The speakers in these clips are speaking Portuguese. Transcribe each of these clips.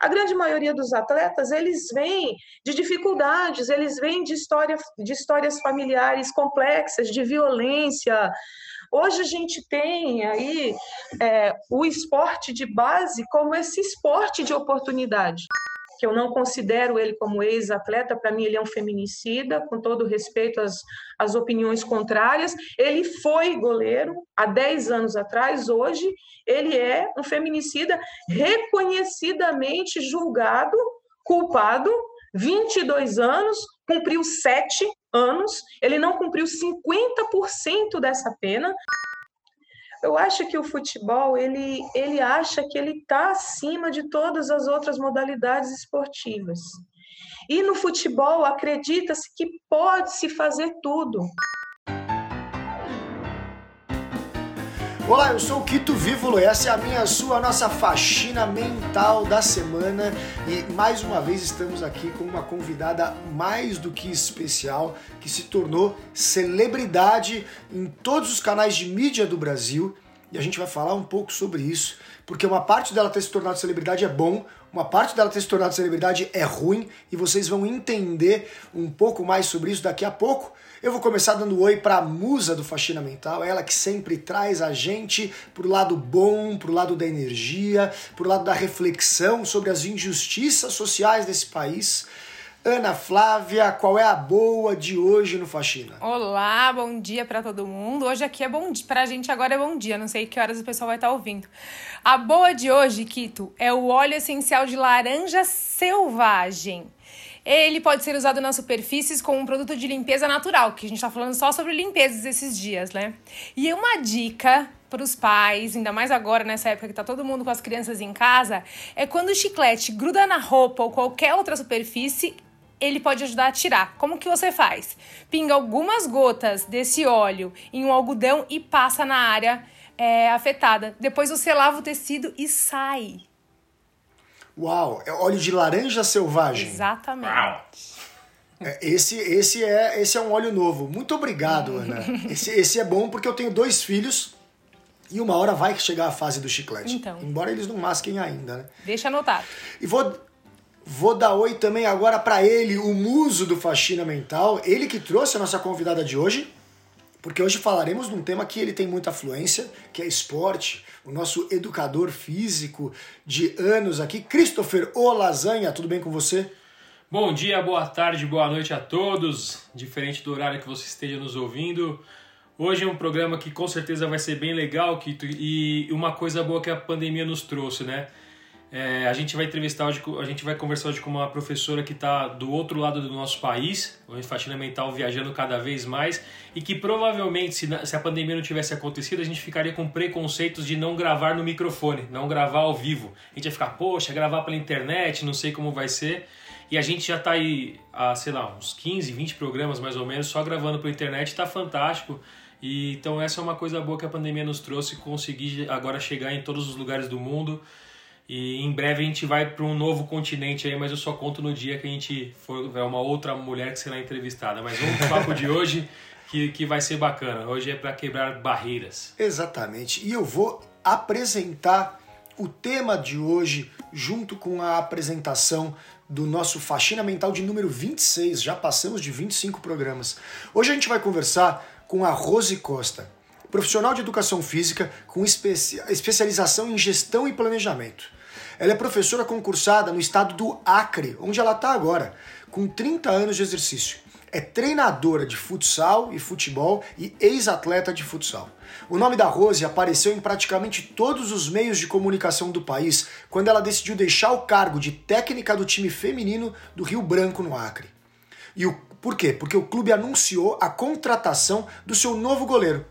A grande maioria dos atletas, eles vêm de dificuldades, eles vêm de, história, de histórias familiares complexas, de violência. Hoje a gente tem aí é, o esporte de base como esse esporte de oportunidade que eu não considero ele como ex-atleta, para mim ele é um feminicida, com todo respeito às, às opiniões contrárias. Ele foi goleiro há 10 anos atrás, hoje ele é um feminicida reconhecidamente julgado, culpado, 22 anos, cumpriu 7 anos, ele não cumpriu 50% dessa pena eu acho que o futebol ele, ele acha que ele está acima de todas as outras modalidades esportivas. E no futebol acredita-se que pode se fazer tudo. Olá, eu sou o Quito Vívulo e essa é a minha, a sua, a nossa faxina mental da semana e mais uma vez estamos aqui com uma convidada mais do que especial que se tornou celebridade em todos os canais de mídia do Brasil e a gente vai falar um pouco sobre isso, porque uma parte dela ter se tornado celebridade é bom, uma parte dela ter se tornado celebridade é ruim e vocês vão entender um pouco mais sobre isso daqui a pouco. Eu vou começar dando oi para a musa do Faxina Mental, ela que sempre traz a gente pro lado bom, pro lado da energia, pro lado da reflexão sobre as injustiças sociais desse país. Ana Flávia, qual é a boa de hoje no Faxina? Olá, bom dia para todo mundo. Hoje aqui é bom dia, pra gente agora é bom dia, não sei que horas o pessoal vai estar ouvindo. A boa de hoje, Kito, é o óleo essencial de laranja selvagem. Ele pode ser usado nas superfícies como um produto de limpeza natural, que a gente está falando só sobre limpezas esses dias, né? E uma dica para os pais, ainda mais agora nessa época que tá todo mundo com as crianças em casa, é quando o chiclete gruda na roupa ou qualquer outra superfície, ele pode ajudar a tirar. Como que você faz? Pinga algumas gotas desse óleo em um algodão e passa na área é, afetada. Depois você lava o tecido e sai. Uau, é óleo de laranja selvagem. Exatamente. É, esse, esse, é, esse é um óleo novo. Muito obrigado, Ana. Esse, esse é bom porque eu tenho dois filhos e uma hora vai chegar a fase do chiclete. Então. Embora eles não masquem ainda, né? Deixa anotado. E vou, vou dar oi também agora para ele, o muso do Faxina Mental. Ele que trouxe a nossa convidada de hoje. Porque hoje falaremos de um tema que ele tem muita afluência, que é esporte. O nosso educador físico de anos aqui, Christopher O Lasanha, tudo bem com você? Bom dia, boa tarde, boa noite a todos, diferente do horário que você esteja nos ouvindo. Hoje é um programa que com certeza vai ser bem legal Kito, e uma coisa boa que a pandemia nos trouxe, né? É, a gente vai entrevistar hoje, a gente vai conversar hoje com uma professora que está do outro lado do nosso país, o faxina mental viajando cada vez mais, e que provavelmente, se, se a pandemia não tivesse acontecido, a gente ficaria com preconceitos de não gravar no microfone, não gravar ao vivo. A gente ia ficar, poxa, gravar pela internet, não sei como vai ser. E a gente já está aí há, sei lá, uns 15, 20 programas mais ou menos, só gravando pela internet, está fantástico. E, então essa é uma coisa boa que a pandemia nos trouxe, conseguir agora chegar em todos os lugares do mundo e em breve a gente vai para um novo continente aí, mas eu só conto no dia que a gente for ver uma outra mulher que será entrevistada. Mas vamos pro papo de hoje que, que vai ser bacana. Hoje é para quebrar barreiras. Exatamente. E eu vou apresentar o tema de hoje junto com a apresentação do nosso Faxina Mental de número 26. Já passamos de 25 programas. Hoje a gente vai conversar com a Rose Costa profissional de educação física com especialização em gestão e planejamento. Ela é professora concursada no estado do Acre, onde ela está agora, com 30 anos de exercício. É treinadora de futsal e futebol e ex-atleta de futsal. O nome da Rose apareceu em praticamente todos os meios de comunicação do país quando ela decidiu deixar o cargo de técnica do time feminino do Rio Branco, no Acre. E o por quê? Porque o clube anunciou a contratação do seu novo goleiro,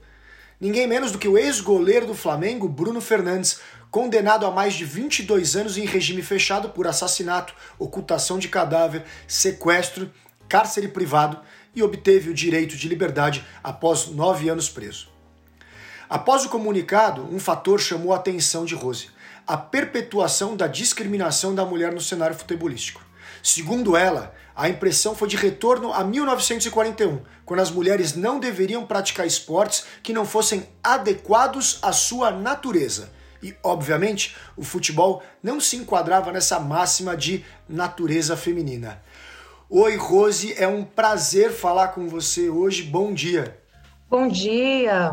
ninguém menos do que o ex-goleiro do Flamengo, Bruno Fernandes, condenado a mais de 22 anos em regime fechado por assassinato, ocultação de cadáver, sequestro, cárcere privado e obteve o direito de liberdade após nove anos preso. Após o comunicado, um fator chamou a atenção de Rose: a perpetuação da discriminação da mulher no cenário futebolístico. Segundo ela, a impressão foi de retorno a 1941, quando as mulheres não deveriam praticar esportes que não fossem adequados à sua natureza. e, obviamente, o futebol não se enquadrava nessa máxima de natureza feminina. Oi, Rose, é um prazer falar com você hoje. Bom dia. Bom dia.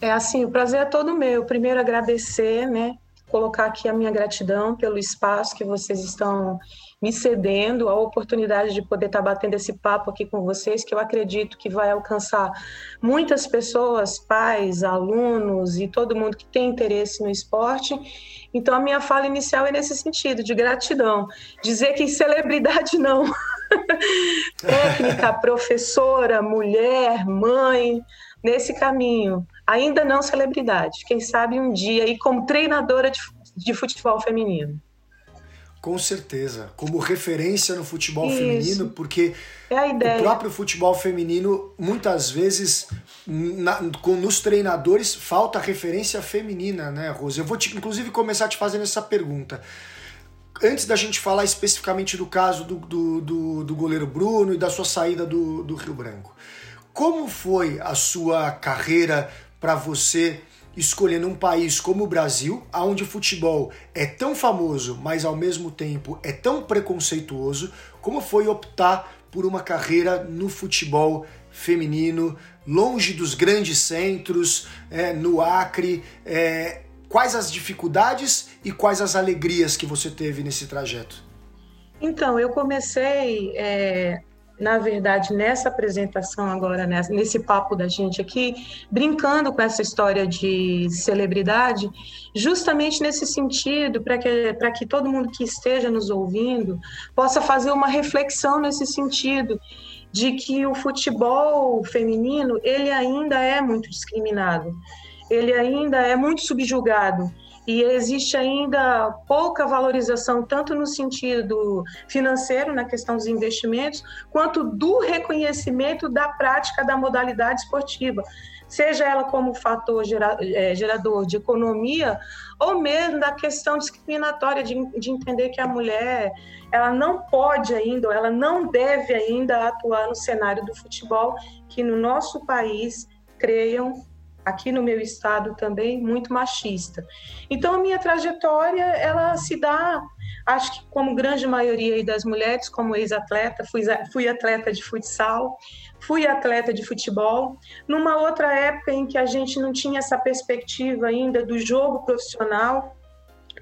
É assim, o prazer é todo meu. Primeiro agradecer, né? Colocar aqui a minha gratidão pelo espaço que vocês estão me cedendo, a oportunidade de poder estar batendo esse papo aqui com vocês, que eu acredito que vai alcançar muitas pessoas, pais, alunos e todo mundo que tem interesse no esporte. Então, a minha fala inicial é nesse sentido, de gratidão. Dizer que celebridade não. técnica, professora, mulher, mãe, nesse caminho. Ainda não celebridade, quem sabe um dia, e como treinadora de, de futebol feminino. Com certeza, como referência no futebol Isso. feminino, porque é o próprio futebol feminino, muitas vezes, na, com, nos treinadores, falta referência feminina, né, Rose? Eu vou, te, inclusive, começar te fazendo essa pergunta antes da gente falar especificamente do caso do, do, do, do goleiro Bruno e da sua saída do, do Rio Branco, como foi a sua carreira para você escolher num país como o Brasil, onde o futebol é tão famoso, mas ao mesmo tempo é tão preconceituoso, como foi optar por uma carreira no futebol feminino, longe dos grandes centros, é, no Acre, é, Quais as dificuldades e quais as alegrias que você teve nesse trajeto? Então, eu comecei, é, na verdade, nessa apresentação agora, nesse papo da gente aqui, brincando com essa história de celebridade, justamente nesse sentido, para que, que todo mundo que esteja nos ouvindo possa fazer uma reflexão nesse sentido de que o futebol feminino ele ainda é muito discriminado ele ainda é muito subjugado e existe ainda pouca valorização, tanto no sentido financeiro, na questão dos investimentos, quanto do reconhecimento da prática da modalidade esportiva, seja ela como fator é, gerador de economia, ou mesmo da questão discriminatória de, de entender que a mulher ela não pode ainda, ela não deve ainda atuar no cenário do futebol, que no nosso país, creiam, aqui no meu estado também muito machista. Então a minha trajetória ela se dá, acho que como grande maioria das mulheres, como ex-atleta, fui, fui atleta de futsal, fui atleta de futebol, numa outra época em que a gente não tinha essa perspectiva ainda do jogo profissional,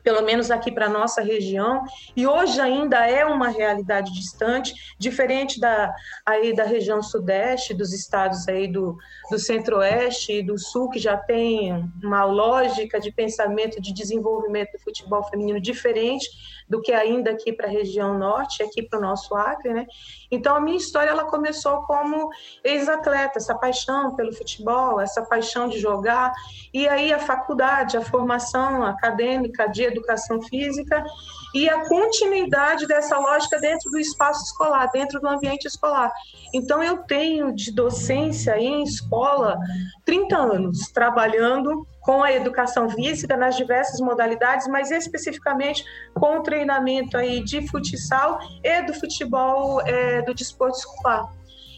pelo menos aqui para nossa região, e hoje ainda é uma realidade distante, diferente da aí da região sudeste, dos estados aí do, do centro-oeste e do sul, que já tem uma lógica de pensamento de desenvolvimento do futebol feminino diferente do que ainda aqui para a região norte, aqui para o nosso Acre, né? Então a minha história ela começou como ex-atleta, essa paixão pelo futebol, essa paixão de jogar, e aí a faculdade, a formação acadêmica de educação física e a continuidade dessa lógica dentro do espaço escolar, dentro do ambiente escolar. Então eu tenho de docência em escola 30 anos trabalhando com a educação física nas diversas modalidades, mas especificamente com o treinamento aí de futsal e do futebol é, do desporto escolar.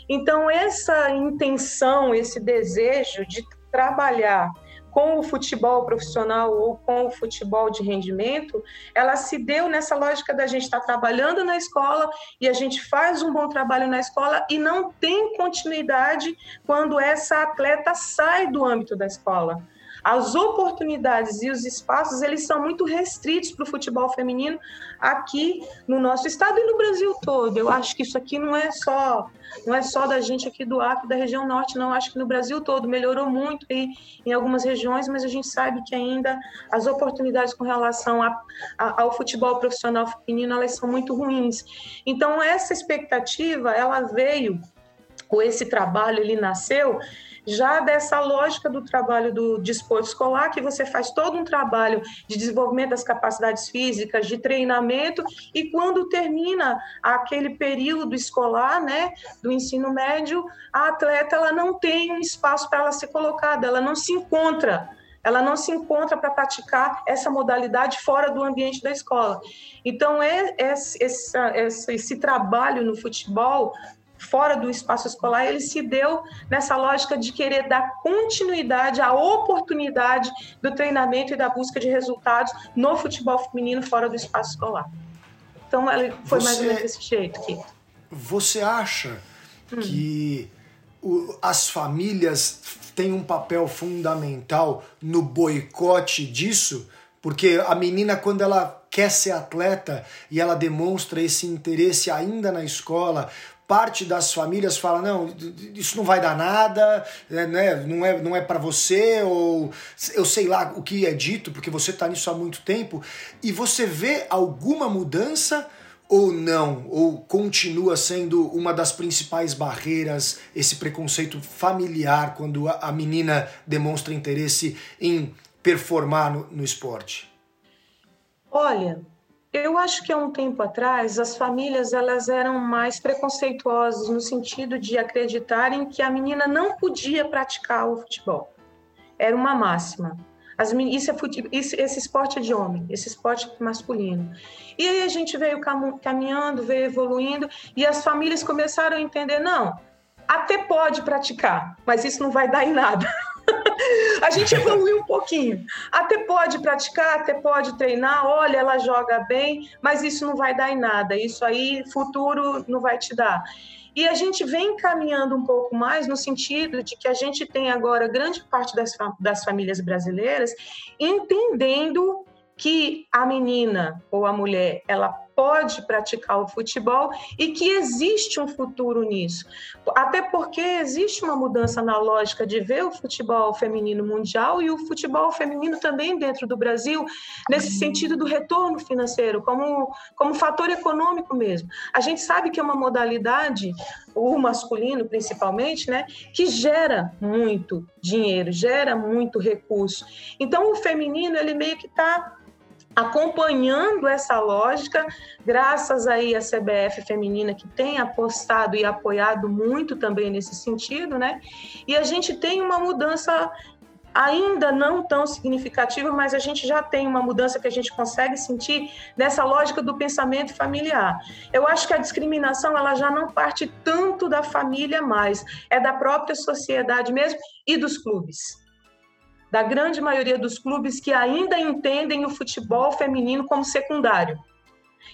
Então essa intenção, esse desejo de trabalhar com o futebol profissional ou com o futebol de rendimento, ela se deu nessa lógica da gente estar tá trabalhando na escola e a gente faz um bom trabalho na escola e não tem continuidade quando essa atleta sai do âmbito da escola as oportunidades e os espaços eles são muito restritos para o futebol feminino aqui no nosso estado e no Brasil todo. Eu acho que isso aqui não é só não é só da gente aqui do Acre, da região norte, não. Acho que no Brasil todo melhorou muito aí em algumas regiões, mas a gente sabe que ainda as oportunidades com relação a, a, ao futebol profissional feminino elas são muito ruins. Então essa expectativa ela veio, ou esse trabalho ele nasceu já dessa lógica do trabalho do desporto escolar, que você faz todo um trabalho de desenvolvimento das capacidades físicas, de treinamento, e quando termina aquele período escolar, né, do ensino médio, a atleta ela não tem um espaço para ela ser colocada, ela não se encontra ela não se encontra para praticar essa modalidade fora do ambiente da escola. Então, é, é, esse, esse, esse trabalho no futebol fora do espaço escolar, ele se deu nessa lógica de querer dar continuidade à oportunidade do treinamento e da busca de resultados no futebol feminino fora do espaço escolar. Então, foi Você... mais ou menos desse jeito, Kiko. Você acha hum. que o, as famílias têm um papel fundamental no boicote disso? Porque a menina, quando ela quer ser atleta e ela demonstra esse interesse ainda na escola, parte das famílias fala não isso não vai dar nada né, né não é não é para você ou eu sei lá o que é dito porque você está nisso há muito tempo e você vê alguma mudança ou não? Ou continua sendo uma das principais barreiras esse preconceito familiar quando a menina demonstra interesse em performar no, no esporte? Olha, eu acho que há um tempo atrás as famílias elas eram mais preconceituosas no sentido de acreditarem que a menina não podia praticar o futebol. Era uma máxima. As, isso é isso, esse esporte é de homem, esse esporte é masculino. E aí a gente veio caminhando, veio evoluindo, e as famílias começaram a entender: não, até pode praticar, mas isso não vai dar em nada. a gente evoluiu um pouquinho. Até pode praticar, até pode treinar, olha, ela joga bem, mas isso não vai dar em nada. Isso aí, futuro não vai te dar. E a gente vem caminhando um pouco mais no sentido de que a gente tem agora grande parte das, das famílias brasileiras entendendo que a menina ou a mulher ela pode praticar o futebol e que existe um futuro nisso. Até porque existe uma mudança na lógica de ver o futebol feminino mundial e o futebol feminino também dentro do Brasil, nesse sentido do retorno financeiro, como, como fator econômico mesmo. A gente sabe que é uma modalidade, o masculino principalmente, né, que gera muito dinheiro, gera muito recurso. Então o feminino ele meio que está acompanhando essa lógica, graças aí à CBF feminina que tem apostado e apoiado muito também nesse sentido, né? E a gente tem uma mudança ainda não tão significativa, mas a gente já tem uma mudança que a gente consegue sentir nessa lógica do pensamento familiar. Eu acho que a discriminação ela já não parte tanto da família mais, é da própria sociedade mesmo e dos clubes da grande maioria dos clubes que ainda entendem o futebol feminino como secundário.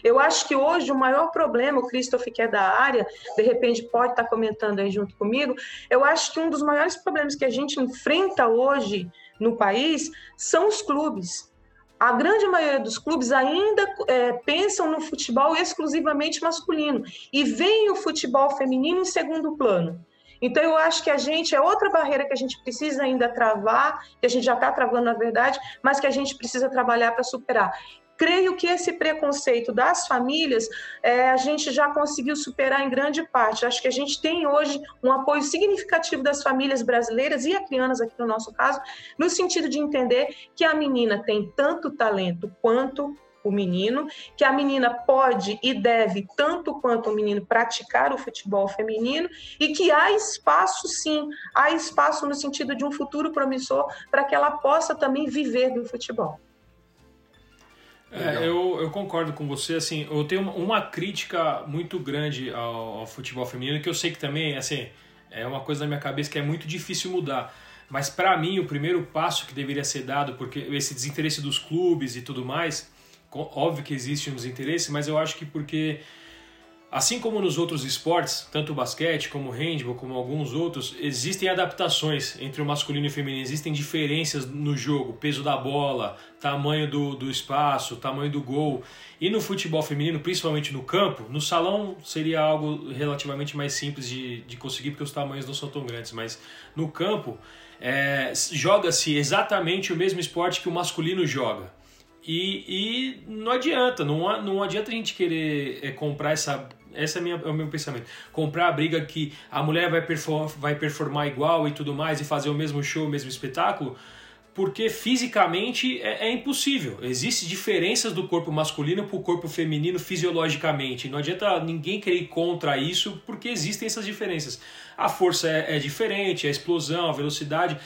Eu acho que hoje o maior problema, o Christoph, que é da área, de repente pode estar comentando aí junto comigo, eu acho que um dos maiores problemas que a gente enfrenta hoje no país são os clubes. A grande maioria dos clubes ainda é, pensam no futebol exclusivamente masculino e veem o futebol feminino em segundo plano. Então, eu acho que a gente, é outra barreira que a gente precisa ainda travar, que a gente já está travando, na verdade, mas que a gente precisa trabalhar para superar. Creio que esse preconceito das famílias é, a gente já conseguiu superar em grande parte. Acho que a gente tem hoje um apoio significativo das famílias brasileiras e acrianas, aqui no nosso caso, no sentido de entender que a menina tem tanto talento quanto o menino, que a menina pode e deve, tanto quanto o menino, praticar o futebol feminino e que há espaço, sim, há espaço no sentido de um futuro promissor para que ela possa também viver do futebol. É, eu, eu concordo com você, assim, eu tenho uma, uma crítica muito grande ao, ao, futebol feminino, que eu sei que também, assim, é uma coisa na minha cabeça que é muito difícil mudar. Mas para mim, o primeiro passo que deveria ser dado, porque esse desinteresse dos clubes e tudo mais, Óbvio que existem os interesses, mas eu acho que porque, assim como nos outros esportes, tanto o basquete como o handball, como alguns outros, existem adaptações entre o masculino e o feminino, existem diferenças no jogo, peso da bola, tamanho do, do espaço, tamanho do gol. E no futebol feminino, principalmente no campo, no salão seria algo relativamente mais simples de, de conseguir, porque os tamanhos não são tão grandes, mas no campo é, joga-se exatamente o mesmo esporte que o masculino joga. E, e não adianta, não, não adianta a gente querer é, comprar essa. Esse é, minha, é o meu pensamento. Comprar a briga que a mulher vai, perform, vai performar igual e tudo mais e fazer o mesmo show, o mesmo espetáculo, porque fisicamente é, é impossível. Existem diferenças do corpo masculino para o corpo feminino fisiologicamente. Não adianta ninguém querer ir contra isso, porque existem essas diferenças. A força é, é diferente, a explosão, a velocidade.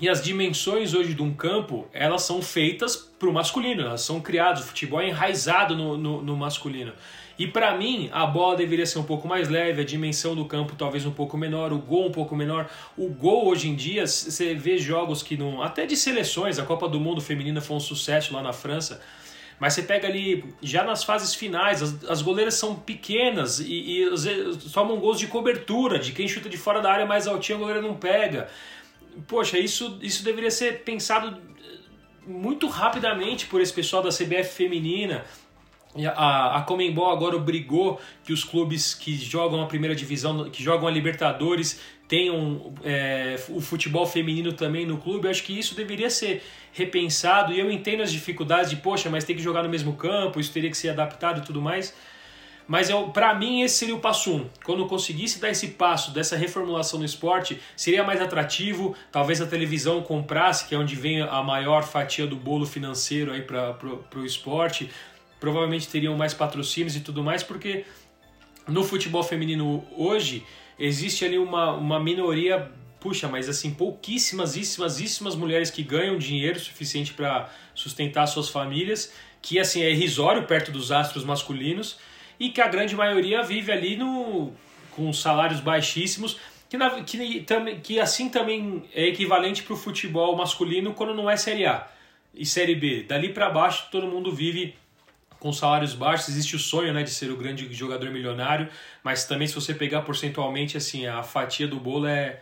E as dimensões hoje de um campo, elas são feitas para o masculino, elas são criadas, o futebol é enraizado no, no, no masculino. E para mim, a bola deveria ser um pouco mais leve, a dimensão do campo talvez um pouco menor, o gol um pouco menor. O gol hoje em dia, você vê jogos que não. Até de seleções, a Copa do Mundo Feminina foi um sucesso lá na França. Mas você pega ali, já nas fases finais, as, as goleiras são pequenas e, e tomam gols de cobertura, de quem chuta de fora da área mais altinho, a goleira não pega. Poxa, isso, isso deveria ser pensado muito rapidamente por esse pessoal da CBF feminina. A, a Comembol agora obrigou que os clubes que jogam a primeira divisão, que jogam a Libertadores, tenham é, o futebol feminino também no clube. Eu acho que isso deveria ser repensado. E eu entendo as dificuldades de, poxa, mas tem que jogar no mesmo campo, isso teria que ser adaptado e tudo mais. Mas para mim esse seria o passo um. Quando conseguisse dar esse passo dessa reformulação no esporte, seria mais atrativo. Talvez a televisão comprasse, que é onde vem a maior fatia do bolo financeiro aí para o esporte provavelmente teriam mais patrocínios e tudo mais, porque no futebol feminino hoje existe ali uma, uma minoria, puxa, mas assim, pouquíssimas, íssimas, mulheres que ganham dinheiro suficiente para sustentar suas famílias, que assim é irrisório perto dos astros masculinos, e que a grande maioria vive ali no, com salários baixíssimos, que, na, que, que assim também é equivalente para o futebol masculino quando não é Série A e Série B. Dali para baixo todo mundo vive com salários baixos, existe o sonho né, de ser o grande jogador milionário, mas também se você pegar porcentualmente, assim, a fatia do bolo é,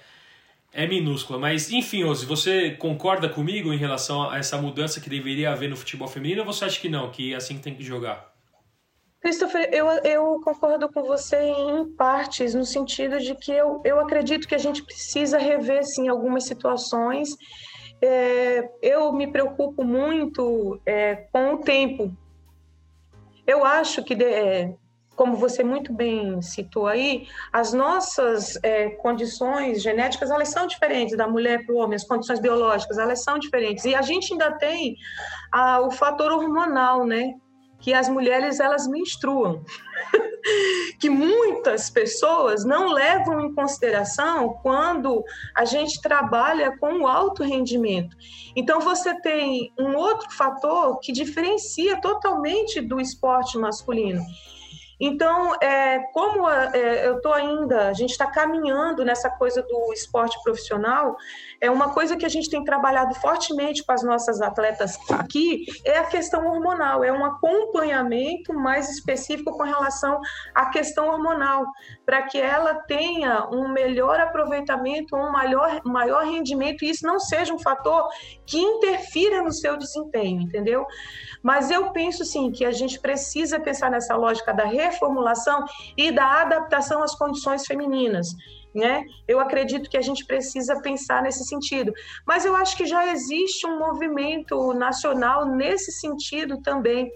é minúscula. Mas, enfim, Ozzy, você concorda comigo em relação a essa mudança que deveria haver no futebol feminino ou você acha que não, que é assim que tem que jogar? Christopher, eu, eu concordo com você em partes, no sentido de que eu, eu acredito que a gente precisa rever, sim, algumas situações. É, eu me preocupo muito é, com o tempo eu acho que, é, como você muito bem citou aí, as nossas é, condições genéticas elas são diferentes da mulher para o homem, as condições biológicas elas são diferentes. E a gente ainda tem a, o fator hormonal, né? Que as mulheres elas menstruam. que muitas pessoas não levam em consideração quando a gente trabalha com o alto rendimento. Então, você tem um outro fator que diferencia totalmente do esporte masculino. Então, é, como é, eu estou ainda, a gente está caminhando nessa coisa do esporte profissional, é uma coisa que a gente tem trabalhado fortemente com as nossas atletas aqui, é a questão hormonal, é um acompanhamento mais específico com relação à questão hormonal, para que ela tenha um melhor aproveitamento, um maior, maior rendimento, e isso não seja um fator que interfira no seu desempenho, entendeu? Mas eu penso sim que a gente precisa pensar nessa lógica da reformulação e da adaptação às condições femininas. Né? Eu acredito que a gente precisa pensar nesse sentido. Mas eu acho que já existe um movimento nacional nesse sentido também,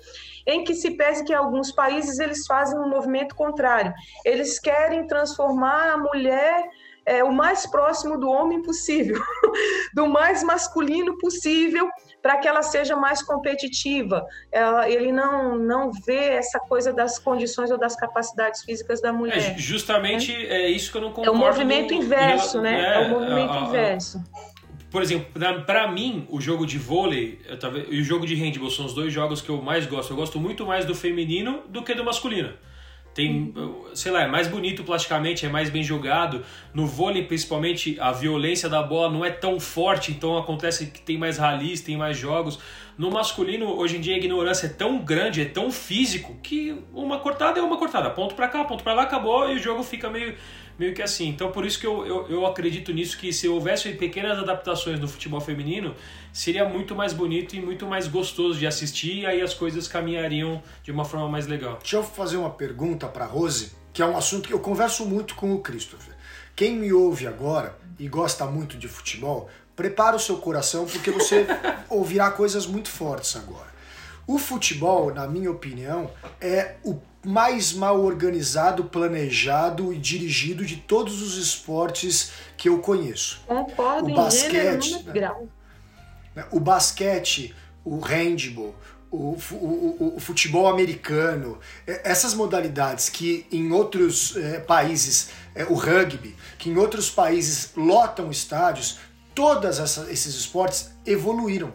em que se pese que alguns países eles fazem um movimento contrário. Eles querem transformar a mulher é, o mais próximo do homem possível, do mais masculino possível, para que ela seja mais competitiva. Ela, ele não, não vê essa coisa das condições ou das capacidades físicas da mulher. É, justamente né? é isso que eu não concordo. É o movimento inverso, né? É, é o movimento a, a, inverso. Por exemplo, para mim, o jogo de vôlei e o jogo de handball são os dois jogos que eu mais gosto. Eu gosto muito mais do feminino do que do masculino. Tem, sei lá, é mais bonito plasticamente, é mais bem jogado. No vôlei, principalmente, a violência da bola não é tão forte, então acontece que tem mais ralis, tem mais jogos. No masculino, hoje em dia, a ignorância é tão grande, é tão físico, que uma cortada é uma cortada. Ponto pra cá, ponto pra lá, acabou e o jogo fica meio meio que assim. Então, por isso que eu, eu, eu acredito nisso, que se houvesse pequenas adaptações no futebol feminino, seria muito mais bonito e muito mais gostoso de assistir, e aí as coisas caminhariam de uma forma mais legal. Deixa eu fazer uma pergunta para Rose, que é um assunto que eu converso muito com o Christopher. Quem me ouve agora e gosta muito de futebol, prepara o seu coração porque você ouvirá coisas muito fortes agora. O futebol, na minha opinião, é o mais mal organizado, planejado e dirigido de todos os esportes que eu conheço. Concordo o basquete, né? grau. Né? O basquete, o handball, o, o, o, futebol americano, essas modalidades que em outros é, países, é, o rugby, que em outros países lotam estádios, todos esses esportes evoluíram.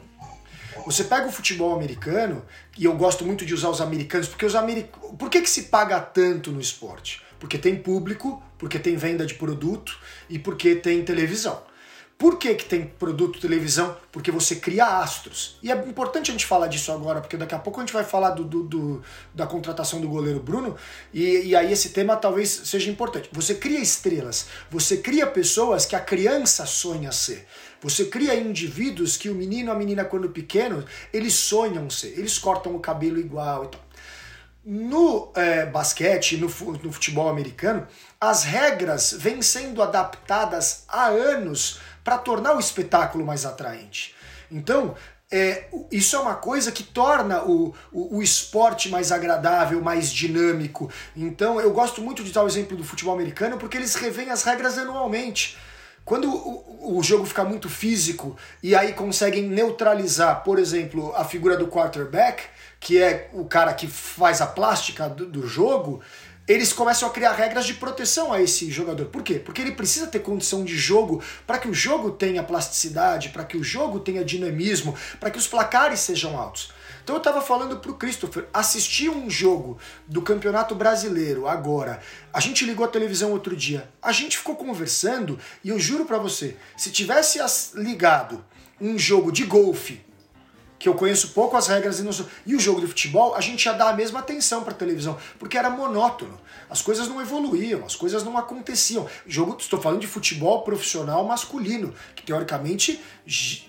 Você pega o futebol americano, e eu gosto muito de usar os americanos, porque os americanos. Por que, que se paga tanto no esporte? Porque tem público, porque tem venda de produto e porque tem televisão. Por que, que tem produto televisão? Porque você cria astros. E é importante a gente falar disso agora, porque daqui a pouco a gente vai falar do, do, do da contratação do goleiro Bruno, e, e aí esse tema talvez seja importante. Você cria estrelas, você cria pessoas que a criança sonha ser. Você cria indivíduos que o menino, a menina, quando pequeno, eles sonham ser, eles cortam o cabelo igual e tal. No é, basquete, no, no futebol americano, as regras vêm sendo adaptadas há anos para tornar o espetáculo mais atraente. Então, é, isso é uma coisa que torna o, o, o, esporte mais agradável, mais dinâmico. Então, eu gosto muito de dar o exemplo do futebol americano porque eles revêem as regras anualmente. Quando o, o jogo fica muito físico e aí conseguem neutralizar, por exemplo, a figura do quarterback, que é o cara que faz a plástica do, do jogo, eles começam a criar regras de proteção a esse jogador. Por quê? Porque ele precisa ter condição de jogo para que o jogo tenha plasticidade, para que o jogo tenha dinamismo, para que os placares sejam altos. Então eu estava falando para o Christopher, assistir um jogo do Campeonato Brasileiro agora. A gente ligou a televisão outro dia, a gente ficou conversando e eu juro para você, se tivesse ligado um jogo de golfe que eu conheço pouco as regras e não sou... E o jogo de futebol, a gente ia dar a mesma atenção para televisão, porque era monótono. As coisas não evoluíam, as coisas não aconteciam. Jogo, estou falando de futebol profissional masculino, que teoricamente,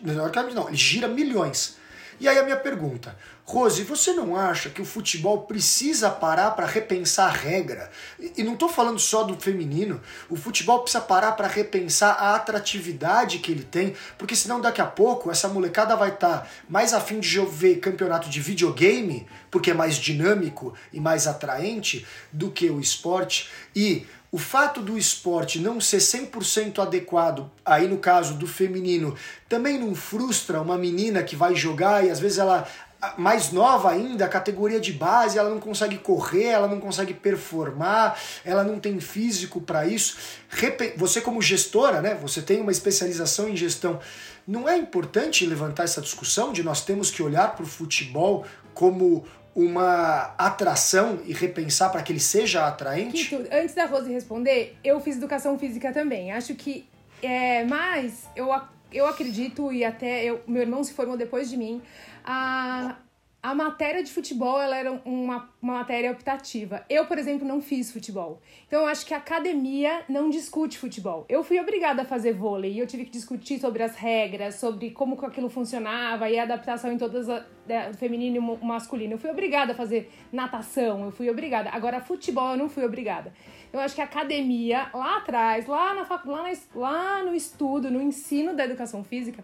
teoricamente não, ele gira milhões. E aí a minha pergunta, Rose, você não acha que o futebol precisa parar para repensar a regra? E não estou falando só do feminino, o futebol precisa parar para repensar a atratividade que ele tem, porque senão daqui a pouco essa molecada vai estar tá mais afim de ver campeonato de videogame, porque é mais dinâmico e mais atraente do que o esporte. E o fato do esporte não ser 100% adequado, aí no caso do feminino, também não frustra uma menina que vai jogar e às vezes ela mais nova ainda, categoria de base, ela não consegue correr, ela não consegue performar, ela não tem físico para isso. Você como gestora, né, você tem uma especialização em gestão, não é importante levantar essa discussão de nós temos que olhar para o futebol como uma atração e repensar para que ele seja atraente? Antes da Rose responder, eu fiz educação física também. Acho que é, mas eu, eu acredito e até eu, meu irmão se formou depois de mim. A, a matéria de futebol ela era uma, uma matéria optativa. Eu, por exemplo, não fiz futebol. Então, eu acho que a academia não discute futebol. Eu fui obrigada a fazer vôlei e eu tive que discutir sobre as regras, sobre como aquilo funcionava e a adaptação em todas a, né, feminino e masculino. Eu fui obrigada a fazer natação, eu fui obrigada. Agora, futebol eu não fui obrigada. Eu acho que a academia, lá atrás, lá, na, lá, na, lá no estudo, no ensino da educação física,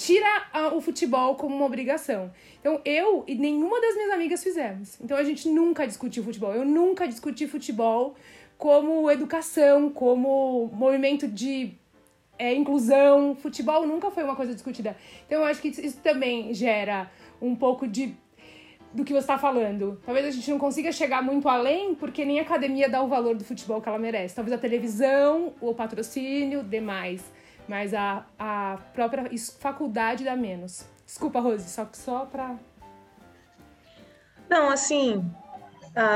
tira a, o futebol como uma obrigação. Então, eu e nenhuma das minhas amigas fizemos. Então, a gente nunca discutiu futebol. Eu nunca discuti futebol como educação, como movimento de é, inclusão. Futebol nunca foi uma coisa discutida. Então, eu acho que isso também gera um pouco de do que você está falando. Talvez a gente não consiga chegar muito além, porque nem a academia dá o valor do futebol que ela merece. Talvez a televisão, o patrocínio, demais mas a, a própria faculdade dá menos. Desculpa, Rose, só só para. Não, assim,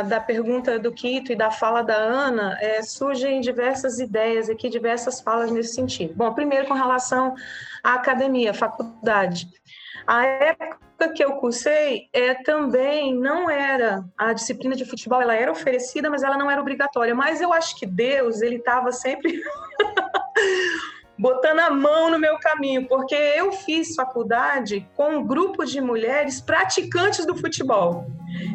da pergunta do Quito e da fala da Ana, é, surgem diversas ideias aqui, diversas falas nesse sentido. Bom, primeiro com relação à academia, à faculdade. A época que eu cursei é, também não era a disciplina de futebol, ela era oferecida, mas ela não era obrigatória. Mas eu acho que Deus, ele estava sempre botando a mão no meu caminho, porque eu fiz faculdade com um grupo de mulheres praticantes do futebol.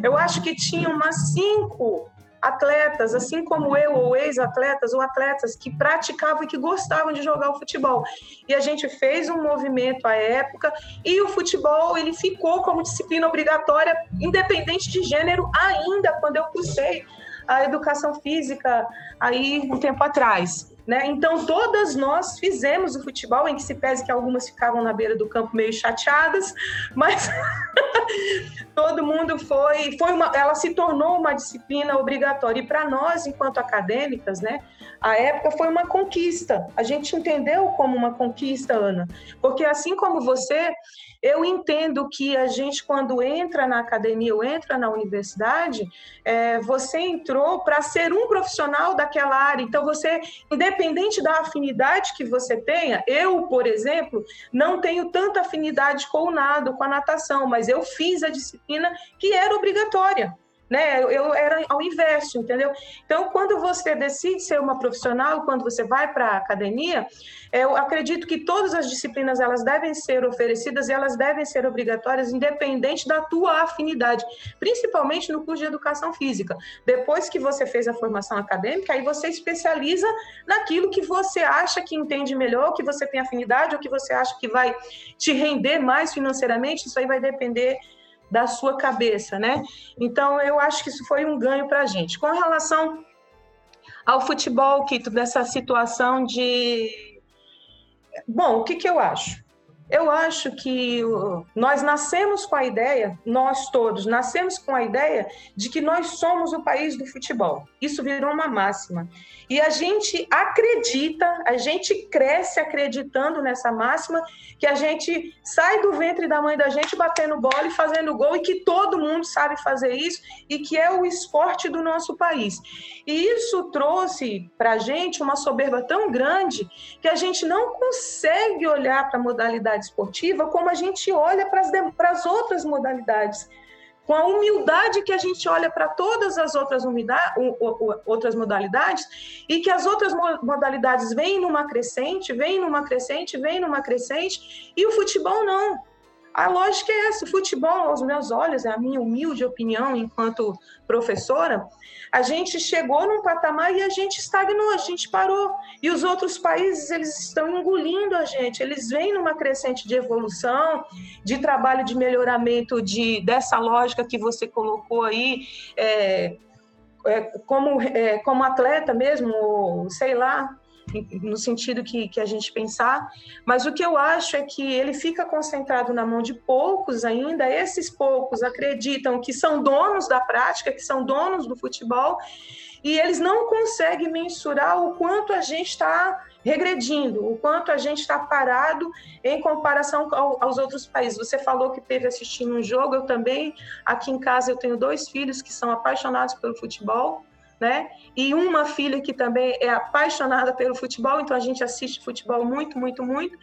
Eu acho que tinha umas cinco atletas, assim como eu, ou ex-atletas, ou atletas que praticavam e que gostavam de jogar o futebol. E a gente fez um movimento à época e o futebol ele ficou como disciplina obrigatória, independente de gênero, ainda quando eu cursei a educação física aí um tempo atrás. Né? Então, todas nós fizemos o futebol, em que se pese que algumas ficavam na beira do campo meio chateadas, mas todo mundo foi, foi uma, ela se tornou uma disciplina obrigatória. E para nós, enquanto acadêmicas, né, a época foi uma conquista. A gente entendeu como uma conquista, Ana, porque assim como você, eu entendo que a gente, quando entra na academia ou entra na universidade, é, você entrou para ser um profissional daquela área. Então, você, independente da afinidade que você tenha, eu, por exemplo, não tenho tanta afinidade com o nado, com a natação, mas eu fiz a disciplina que era obrigatória né? Eu era ao inverso, entendeu? Então, quando você decide ser uma profissional, quando você vai para a academia, eu acredito que todas as disciplinas elas devem ser oferecidas e elas devem ser obrigatórias, independente da tua afinidade, principalmente no curso de educação física. Depois que você fez a formação acadêmica, aí você especializa naquilo que você acha que entende melhor, que você tem afinidade, ou que você acha que vai te render mais financeiramente. Isso aí vai depender da sua cabeça, né? Então, eu acho que isso foi um ganho para a gente. Com relação ao futebol, Quito, dessa situação de. Bom, o que, que eu acho? Eu acho que nós nascemos com a ideia, nós todos nascemos com a ideia de que nós somos o país do futebol. Isso virou uma máxima. E a gente acredita, a gente cresce acreditando nessa máxima, que a gente sai do ventre da mãe da gente batendo bola e fazendo gol, e que todo mundo sabe fazer isso, e que é o esporte do nosso país. E isso trouxe para a gente uma soberba tão grande que a gente não consegue olhar para a modalidade esportiva como a gente olha para as outras modalidades com a humildade que a gente olha para todas as outras, outras modalidades e que as outras modalidades vêm numa crescente, vêm numa crescente, vêm numa crescente, e o futebol não. A lógica é essa: o futebol, aos meus olhos, é a minha humilde opinião enquanto professora, a gente chegou num patamar e a gente estagnou, a gente parou. E os outros países, eles estão engolindo a gente, eles vêm numa crescente de evolução, de trabalho de melhoramento de, dessa lógica que você colocou aí, é, é, como, é, como atleta mesmo, sei lá, no sentido que, que a gente pensar, mas o que eu acho é que ele fica concentrado na mão de poucos ainda, esses poucos acreditam que são donos da prática, que são donos do futebol, e eles não conseguem mensurar o quanto a gente está regredindo, o quanto a gente está parado em comparação ao, aos outros países. Você falou que teve assistindo um jogo, eu também, aqui em casa eu tenho dois filhos que são apaixonados pelo futebol, né? E uma filha que também é apaixonada pelo futebol, então a gente assiste futebol muito, muito, muito.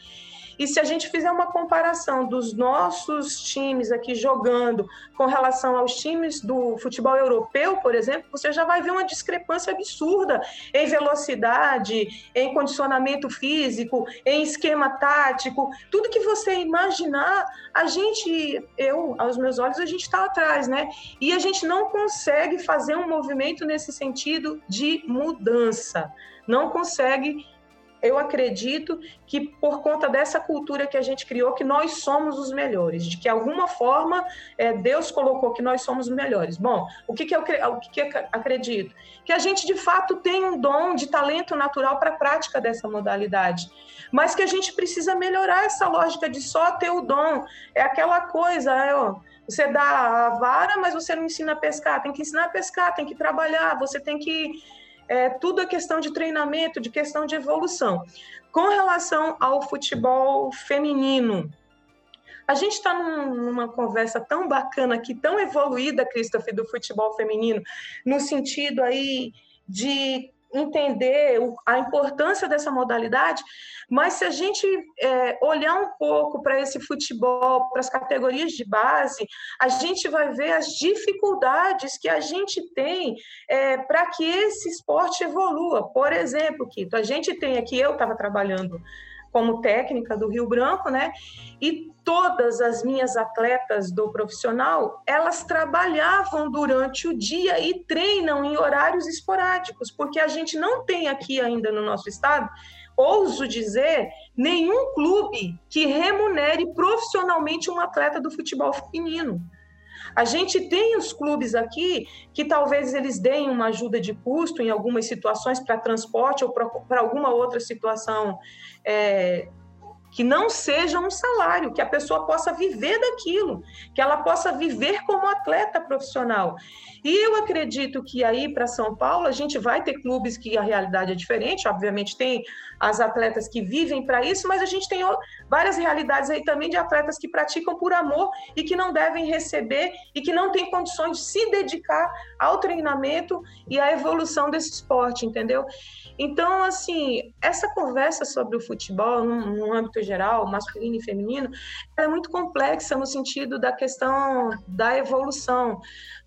E se a gente fizer uma comparação dos nossos times aqui jogando com relação aos times do futebol europeu, por exemplo, você já vai ver uma discrepância absurda em velocidade, em condicionamento físico, em esquema tático, tudo que você imaginar, a gente, eu, aos meus olhos, a gente está atrás, né? E a gente não consegue fazer um movimento nesse sentido de mudança, não consegue eu acredito que por conta dessa cultura que a gente criou, que nós somos os melhores, de que alguma forma é, Deus colocou que nós somos os melhores. Bom, o que, que eu o que, que acredito? Que a gente de fato tem um dom de talento natural para a prática dessa modalidade, mas que a gente precisa melhorar essa lógica de só ter o dom. É aquela coisa, é, ó, você dá a vara, mas você não ensina a pescar. Tem que ensinar a pescar, tem que trabalhar, você tem que é, tudo é questão de treinamento, de questão de evolução. Com relação ao futebol feminino, a gente está num, numa conversa tão bacana aqui, tão evoluída, Christopher, do futebol feminino, no sentido aí de entender a importância dessa modalidade, mas se a gente é, olhar um pouco para esse futebol, para as categorias de base, a gente vai ver as dificuldades que a gente tem é, para que esse esporte evolua. Por exemplo, Kito, a gente tem aqui, eu estava trabalhando como técnica do Rio Branco, né? E todas as minhas atletas do profissional, elas trabalhavam durante o dia e treinam em horários esporádicos, porque a gente não tem aqui ainda no nosso estado, ouso dizer, nenhum clube que remunere profissionalmente um atleta do futebol feminino. A gente tem os clubes aqui que talvez eles deem uma ajuda de custo em algumas situações para transporte ou para alguma outra situação é, que não seja um salário, que a pessoa possa viver daquilo, que ela possa viver como atleta profissional. E eu acredito que aí para São Paulo a gente vai ter clubes que a realidade é diferente, obviamente tem as atletas que vivem para isso, mas a gente tem várias realidades aí também de atletas que praticam por amor e que não devem receber e que não têm condições de se dedicar ao treinamento e à evolução desse esporte, entendeu? Então, assim, essa conversa sobre o futebol, no, âmbito geral, masculino e feminino, é muito complexa no sentido da questão da evolução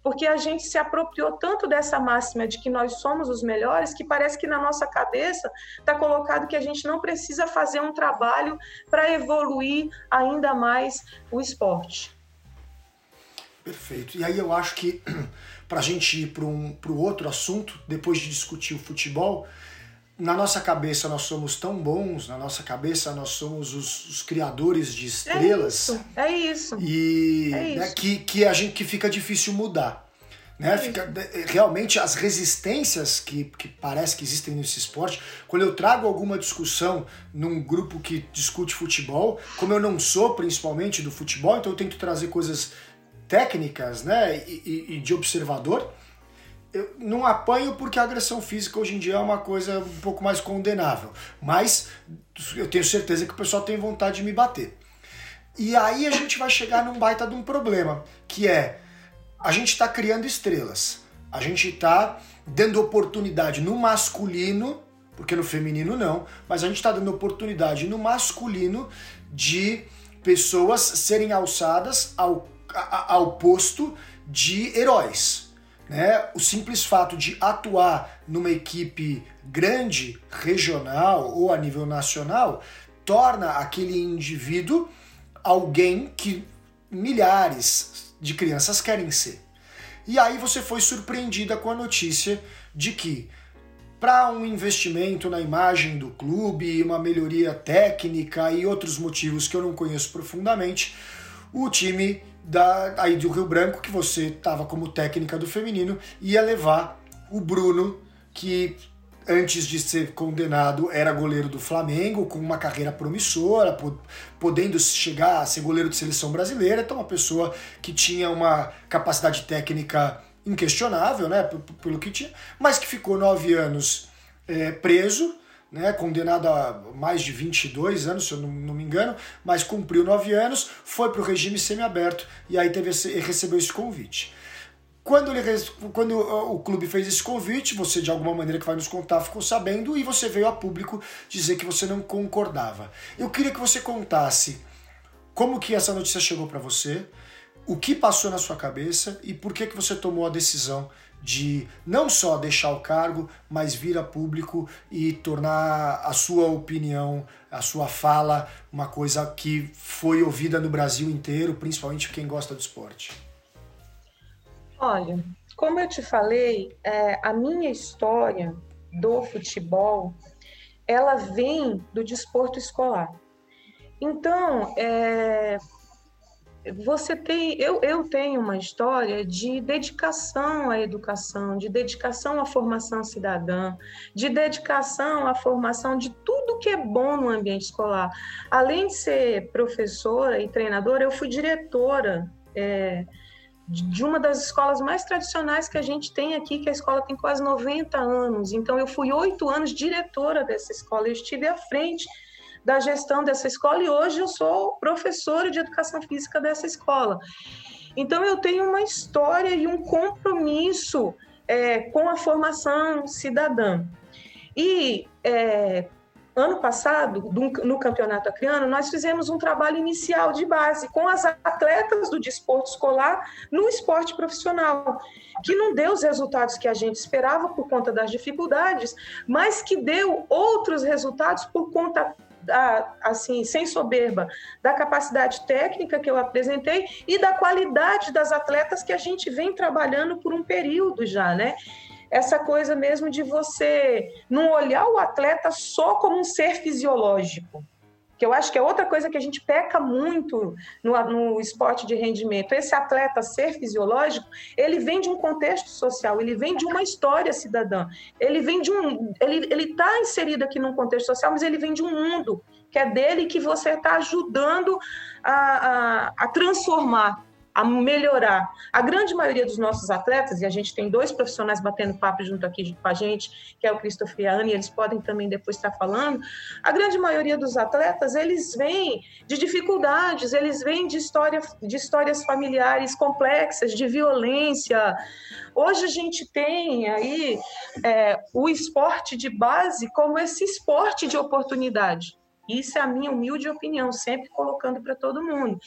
porque a gente se apropriou tanto dessa máxima de que nós somos os melhores que parece que na nossa cabeça está colocado que a gente não precisa fazer um trabalho para evoluir ainda mais o esporte. Perfeito. E aí eu acho que para a gente ir para um, o outro assunto, depois de discutir o futebol, na nossa cabeça nós somos tão bons, na nossa cabeça nós somos os, os criadores de estrelas. É isso. É isso. E é isso. Né, que, que a gente que fica difícil mudar. Né? É fica, realmente as resistências que, que parece que existem nesse esporte, quando eu trago alguma discussão num grupo que discute futebol, como eu não sou principalmente do futebol, então eu tento trazer coisas técnicas né? e, e, e de observador eu não apanho porque a agressão física hoje em dia é uma coisa um pouco mais condenável. Mas eu tenho certeza que o pessoal tem vontade de me bater. E aí a gente vai chegar num baita de um problema, que é a gente está criando estrelas. A gente está dando oportunidade no masculino, porque no feminino não, mas a gente está dando oportunidade no masculino de pessoas serem alçadas ao, ao posto de heróis. Né? O simples fato de atuar numa equipe grande, regional ou a nível nacional, torna aquele indivíduo alguém que milhares de crianças querem ser. E aí você foi surpreendida com a notícia de que para um investimento na imagem do clube, uma melhoria técnica e outros motivos que eu não conheço profundamente, o time da, aí do Rio Branco, que você estava como técnica do feminino, ia levar o Bruno, que antes de ser condenado era goleiro do Flamengo, com uma carreira promissora, podendo chegar a ser goleiro de seleção brasileira, então uma pessoa que tinha uma capacidade técnica inquestionável, né, pelo que tinha, mas que ficou nove anos é, preso, né, condenado a mais de 22 anos, se eu não, não me engano, mas cumpriu 9 anos, foi para o regime semiaberto e aí teve esse, recebeu esse convite. Quando, ele, quando o clube fez esse convite, você de alguma maneira que vai nos contar ficou sabendo e você veio a público dizer que você não concordava. Eu queria que você contasse como que essa notícia chegou para você, o que passou na sua cabeça e por que que você tomou a decisão de não só deixar o cargo, mas vir a público e tornar a sua opinião, a sua fala, uma coisa que foi ouvida no Brasil inteiro, principalmente quem gosta do esporte? Olha, como eu te falei, é, a minha história do futebol, ela vem do desporto escolar. Então, é, você tem, eu, eu tenho uma história de dedicação à educação, de dedicação à formação cidadã, de dedicação à formação de tudo que é bom no ambiente escolar. Além de ser professora e treinadora, eu fui diretora é, de uma das escolas mais tradicionais que a gente tem aqui, que a escola tem quase 90 anos. Então, eu fui oito anos diretora dessa escola, eu estive à frente da gestão dessa escola e hoje eu sou professora de educação física dessa escola. Então, eu tenho uma história e um compromisso é, com a formação cidadã. E é, ano passado, no Campeonato Acreano, nós fizemos um trabalho inicial de base com as atletas do desporto escolar no esporte profissional, que não deu os resultados que a gente esperava por conta das dificuldades, mas que deu outros resultados por conta da, assim, sem soberba, da capacidade técnica que eu apresentei e da qualidade das atletas que a gente vem trabalhando por um período já, né? Essa coisa mesmo de você não olhar o atleta só como um ser fisiológico, que eu acho que é outra coisa que a gente peca muito no, no, esporte de rendimento. Esse atleta ser fisiológico, ele vem de um contexto social, ele vem de uma história cidadã, ele vem de um, ele está inserido aqui num contexto social, mas ele vem de um mundo que é dele que você está ajudando a, a, a transformar a melhorar. A grande maioria dos nossos atletas, e a gente tem dois profissionais batendo papo junto aqui com a gente, que é o Christopher e a Anne, eles podem também depois estar falando, a grande maioria dos atletas, eles vêm de dificuldades, eles vêm de, história, de histórias familiares complexas, de violência. Hoje a gente tem aí é, o esporte de base como esse esporte de oportunidade. Isso é a minha humilde opinião, sempre colocando para todo mundo.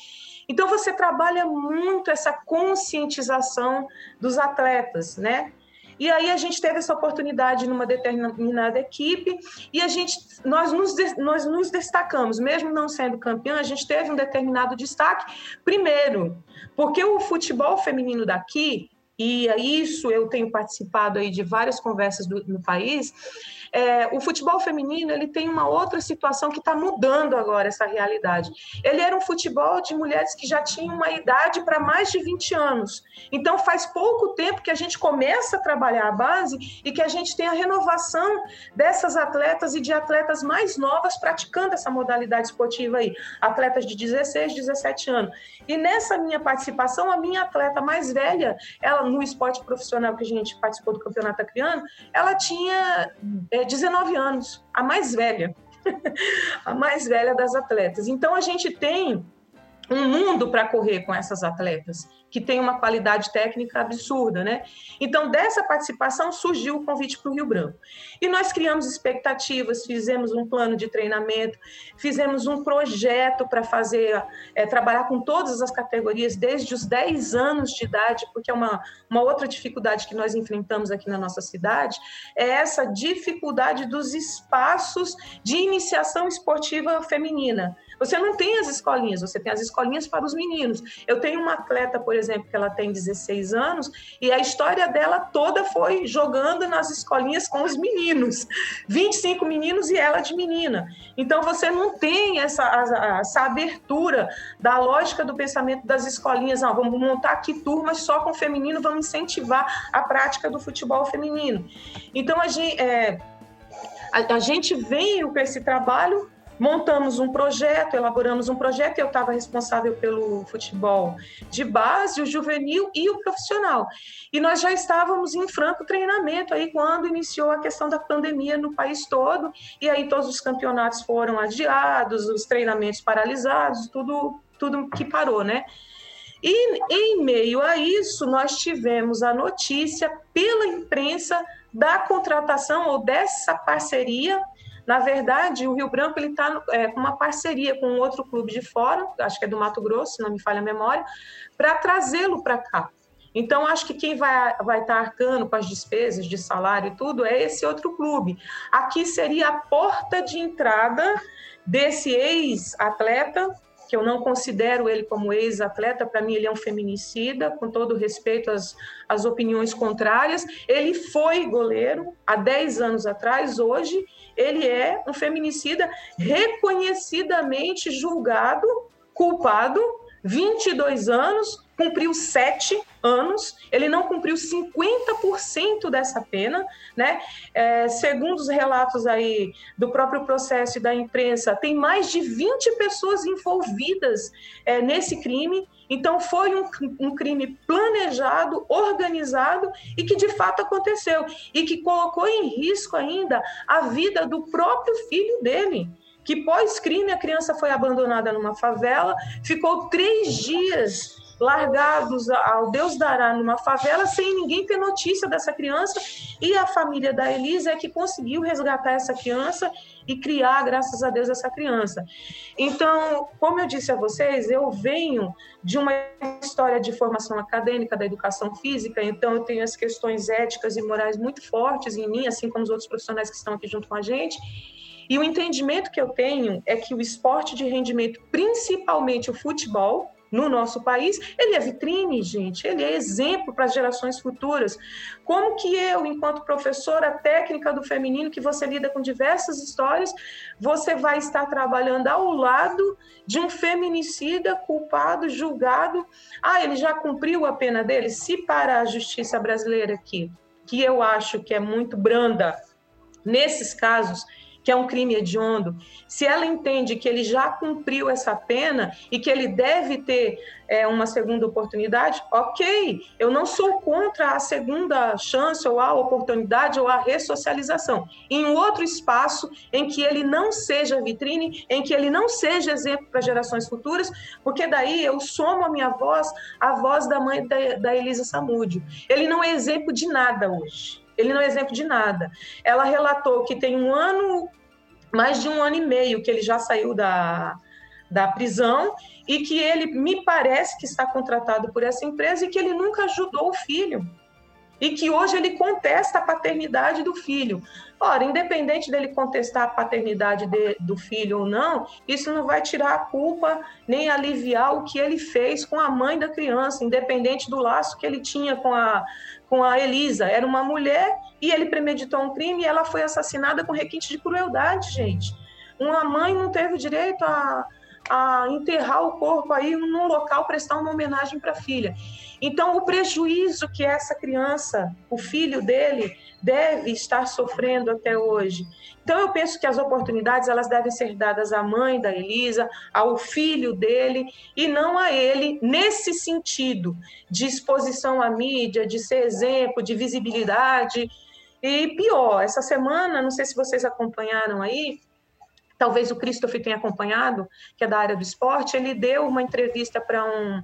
Então você trabalha muito essa conscientização dos atletas, né? E aí a gente teve essa oportunidade numa determinada equipe e a gente nós nos, nós nos destacamos, mesmo não sendo campeão, a gente teve um determinado destaque. Primeiro, porque o futebol feminino daqui e isso eu tenho participado aí de várias conversas do, no país, é, o futebol feminino ele tem uma outra situação que está mudando agora essa realidade. Ele era um futebol de mulheres que já tinham uma idade para mais de 20 anos. Então faz pouco tempo que a gente começa a trabalhar a base e que a gente tem a renovação dessas atletas e de atletas mais novas praticando essa modalidade esportiva aí, atletas de 16, 17 anos. E nessa minha participação, a minha atleta mais velha, ela no esporte profissional que a gente participou do campeonato acriano, ela tinha é, 19 anos, a mais velha, a mais velha das atletas. Então a gente tem um mundo para correr com essas atletas que tem uma qualidade técnica absurda, né? Então, dessa participação surgiu o convite para o Rio Branco. E nós criamos expectativas, fizemos um plano de treinamento, fizemos um projeto para fazer, é, trabalhar com todas as categorias, desde os 10 anos de idade, porque é uma, uma outra dificuldade que nós enfrentamos aqui na nossa cidade, é essa dificuldade dos espaços de iniciação esportiva feminina. Você não tem as escolinhas, você tem as escolinhas para os meninos. Eu tenho uma atleta, por exemplo, que ela tem 16 anos e a história dela toda foi jogando nas escolinhas com os meninos. 25 meninos e ela de menina. Então você não tem essa, essa abertura da lógica do pensamento das escolinhas. Ah, vamos montar aqui turmas só com feminino, vamos incentivar a prática do futebol feminino. Então a gente, é, a, a gente vem com esse trabalho montamos um projeto, elaboramos um projeto, eu estava responsável pelo futebol de base, o juvenil e o profissional. E nós já estávamos em franco treinamento aí quando iniciou a questão da pandemia no país todo, e aí todos os campeonatos foram adiados, os treinamentos paralisados, tudo, tudo que parou, né? E em meio a isso, nós tivemos a notícia pela imprensa da contratação ou dessa parceria na verdade, o Rio Branco ele está é, com uma parceria com outro clube de fora, acho que é do Mato Grosso, se não me falha a memória, para trazê-lo para cá. Então, acho que quem vai, vai estar tá arcando com as despesas de salário e tudo é esse outro clube. Aqui seria a porta de entrada desse ex-atleta que eu não considero ele como ex-atleta, para mim ele é um feminicida, com todo respeito às, às opiniões contrárias. Ele foi goleiro há 10 anos atrás, hoje ele é um feminicida reconhecidamente julgado, culpado, 22 anos, cumpriu sete anos, ele não cumpriu 50% dessa pena, né? É, segundo os relatos aí do próprio processo e da imprensa, tem mais de 20 pessoas envolvidas é, nesse crime. Então, foi um, um, crime planejado, organizado e que de fato aconteceu e que colocou em risco ainda a vida do próprio filho dele que pós-crime a criança foi abandonada numa favela, ficou três dias largados ao Deus dará numa favela sem ninguém ter notícia dessa criança e a família da Elisa é que conseguiu resgatar essa criança e criar, graças a Deus, essa criança. Então, como eu disse a vocês, eu venho de uma história de formação acadêmica da educação física, então eu tenho as questões éticas e morais muito fortes em mim, assim como os outros profissionais que estão aqui junto com a gente. E o entendimento que eu tenho é que o esporte de rendimento, principalmente o futebol, no nosso país, ele é vitrine, gente, ele é exemplo para as gerações futuras. Como que eu, enquanto professora técnica do feminino, que você lida com diversas histórias, você vai estar trabalhando ao lado de um feminicida culpado, julgado. Ah, ele já cumpriu a pena dele? Se para a justiça brasileira aqui, que eu acho que é muito branda, nesses casos, que é um crime hediondo, se ela entende que ele já cumpriu essa pena e que ele deve ter é, uma segunda oportunidade, ok, eu não sou contra a segunda chance ou a oportunidade ou a ressocialização. Em outro espaço em que ele não seja vitrine, em que ele não seja exemplo para gerações futuras, porque daí eu somo a minha voz à voz da mãe da, da Elisa Samúdio. Ele não é exemplo de nada hoje. Ele não é exemplo de nada. Ela relatou que tem um ano, mais de um ano e meio que ele já saiu da, da prisão e que ele me parece que está contratado por essa empresa e que ele nunca ajudou o filho. E que hoje ele contesta a paternidade do filho. Ora, independente dele contestar a paternidade de, do filho ou não, isso não vai tirar a culpa nem aliviar o que ele fez com a mãe da criança, independente do laço que ele tinha com a, com a Elisa. Era uma mulher e ele premeditou um crime e ela foi assassinada com requinte de crueldade, gente. Uma mãe não teve direito a, a enterrar o corpo aí num local, prestar uma homenagem para a filha. Então, o prejuízo que essa criança, o filho dele, deve estar sofrendo até hoje. Então, eu penso que as oportunidades elas devem ser dadas à mãe da Elisa, ao filho dele, e não a ele, nesse sentido de exposição à mídia, de ser exemplo, de visibilidade. E pior, essa semana, não sei se vocês acompanharam aí, talvez o Christopher tenha acompanhado, que é da área do esporte, ele deu uma entrevista para um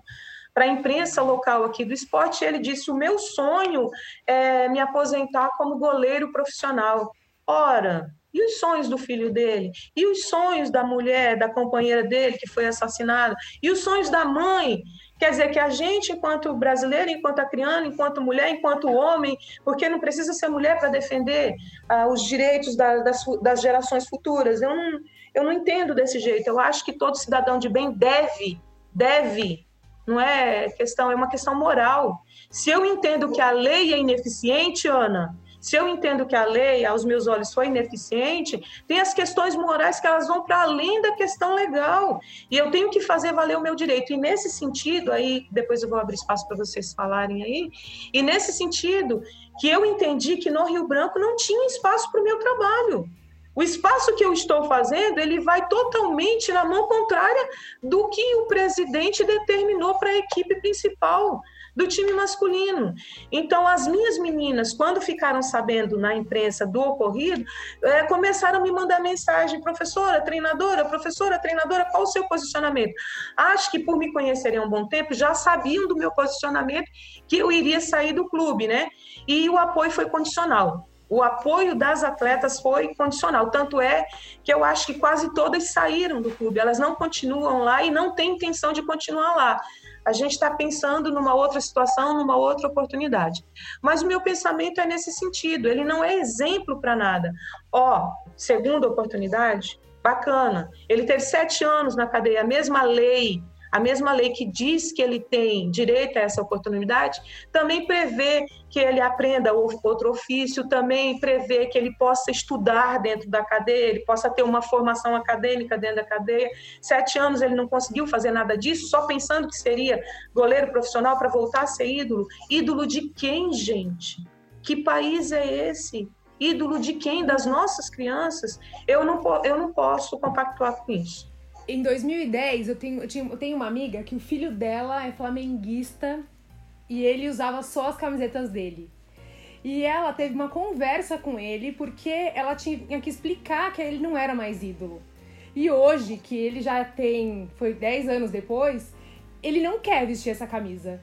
para a imprensa local aqui do esporte, ele disse: "O meu sonho é me aposentar como goleiro profissional". Ora, e os sonhos do filho dele? E os sonhos da mulher, da companheira dele que foi assassinada? E os sonhos da mãe? Quer dizer que a gente, enquanto brasileiro, enquanto acriano, enquanto mulher, enquanto homem, porque não precisa ser mulher para defender ah, os direitos da, das, das gerações futuras. Eu não, eu não entendo desse jeito. Eu acho que todo cidadão de bem deve, deve, não é questão, é uma questão moral. Se eu entendo que a lei é ineficiente, Ana, se eu entendo que a lei, aos meus olhos, foi ineficiente, tem as questões morais que elas vão para além da questão legal. E eu tenho que fazer valer o meu direito. E nesse sentido, aí depois eu vou abrir espaço para vocês falarem aí, e nesse sentido, que eu entendi que no Rio Branco não tinha espaço para o meu trabalho. O espaço que eu estou fazendo, ele vai totalmente na mão contrária do que o presidente determinou para a equipe principal do time masculino. Então, as minhas meninas, quando ficaram sabendo na imprensa do ocorrido, é, começaram a me mandar mensagem: professora, treinadora, professora, treinadora, qual o seu posicionamento? Acho que por me conhecerem há um bom tempo, já sabiam do meu posicionamento que eu iria sair do clube, né? E o apoio foi condicional. O apoio das atletas foi condicional. Tanto é que eu acho que quase todas saíram do clube. Elas não continuam lá e não têm intenção de continuar lá a gente está pensando numa outra situação, numa outra oportunidade. Mas o meu pensamento é nesse sentido, ele não é exemplo para nada. Ó, segunda oportunidade, bacana. Ele teve sete anos na cadeia, a mesma lei a mesma lei que diz que ele tem direito a essa oportunidade, também prevê que ele aprenda outro ofício, também prevê que ele possa estudar dentro da cadeia, ele possa ter uma formação acadêmica dentro da cadeia. Sete anos ele não conseguiu fazer nada disso, só pensando que seria goleiro profissional para voltar a ser ídolo. Ídolo de quem, gente? Que país é esse? Ídolo de quem? Das nossas crianças? Eu não, eu não posso compactuar com isso em 2010, eu tenho, eu, tinha, eu tenho uma amiga que o filho dela é flamenguista e ele usava só as camisetas dele. E ela teve uma conversa com ele porque ela tinha que explicar que ele não era mais ídolo. E hoje, que ele já tem, foi 10 anos depois, ele não quer vestir essa camisa.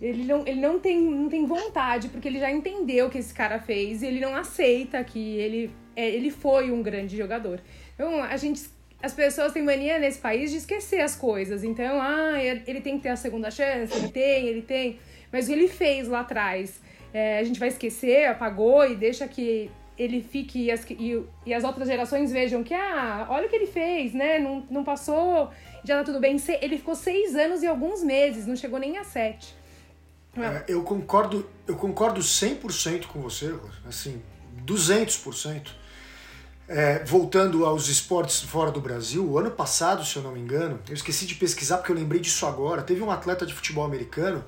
Ele não, ele não, tem, não tem vontade, porque ele já entendeu o que esse cara fez e ele não aceita que ele, é, ele foi um grande jogador. Então, a gente as pessoas têm mania nesse país de esquecer as coisas. Então, ah, ele tem que ter a segunda chance, ele tem, ele tem. Mas o que ele fez lá atrás, é, a gente vai esquecer, apagou e deixa que ele fique e as, e, e as outras gerações vejam que, ah, olha o que ele fez, né? Não, não passou, já tá tudo bem. Ele ficou seis anos e alguns meses, não chegou nem a sete. É, eu concordo, eu concordo 100% com você, assim, 200%. É, voltando aos esportes fora do Brasil, o ano passado, se eu não me engano, eu esqueci de pesquisar porque eu lembrei disso agora. Teve um atleta de futebol americano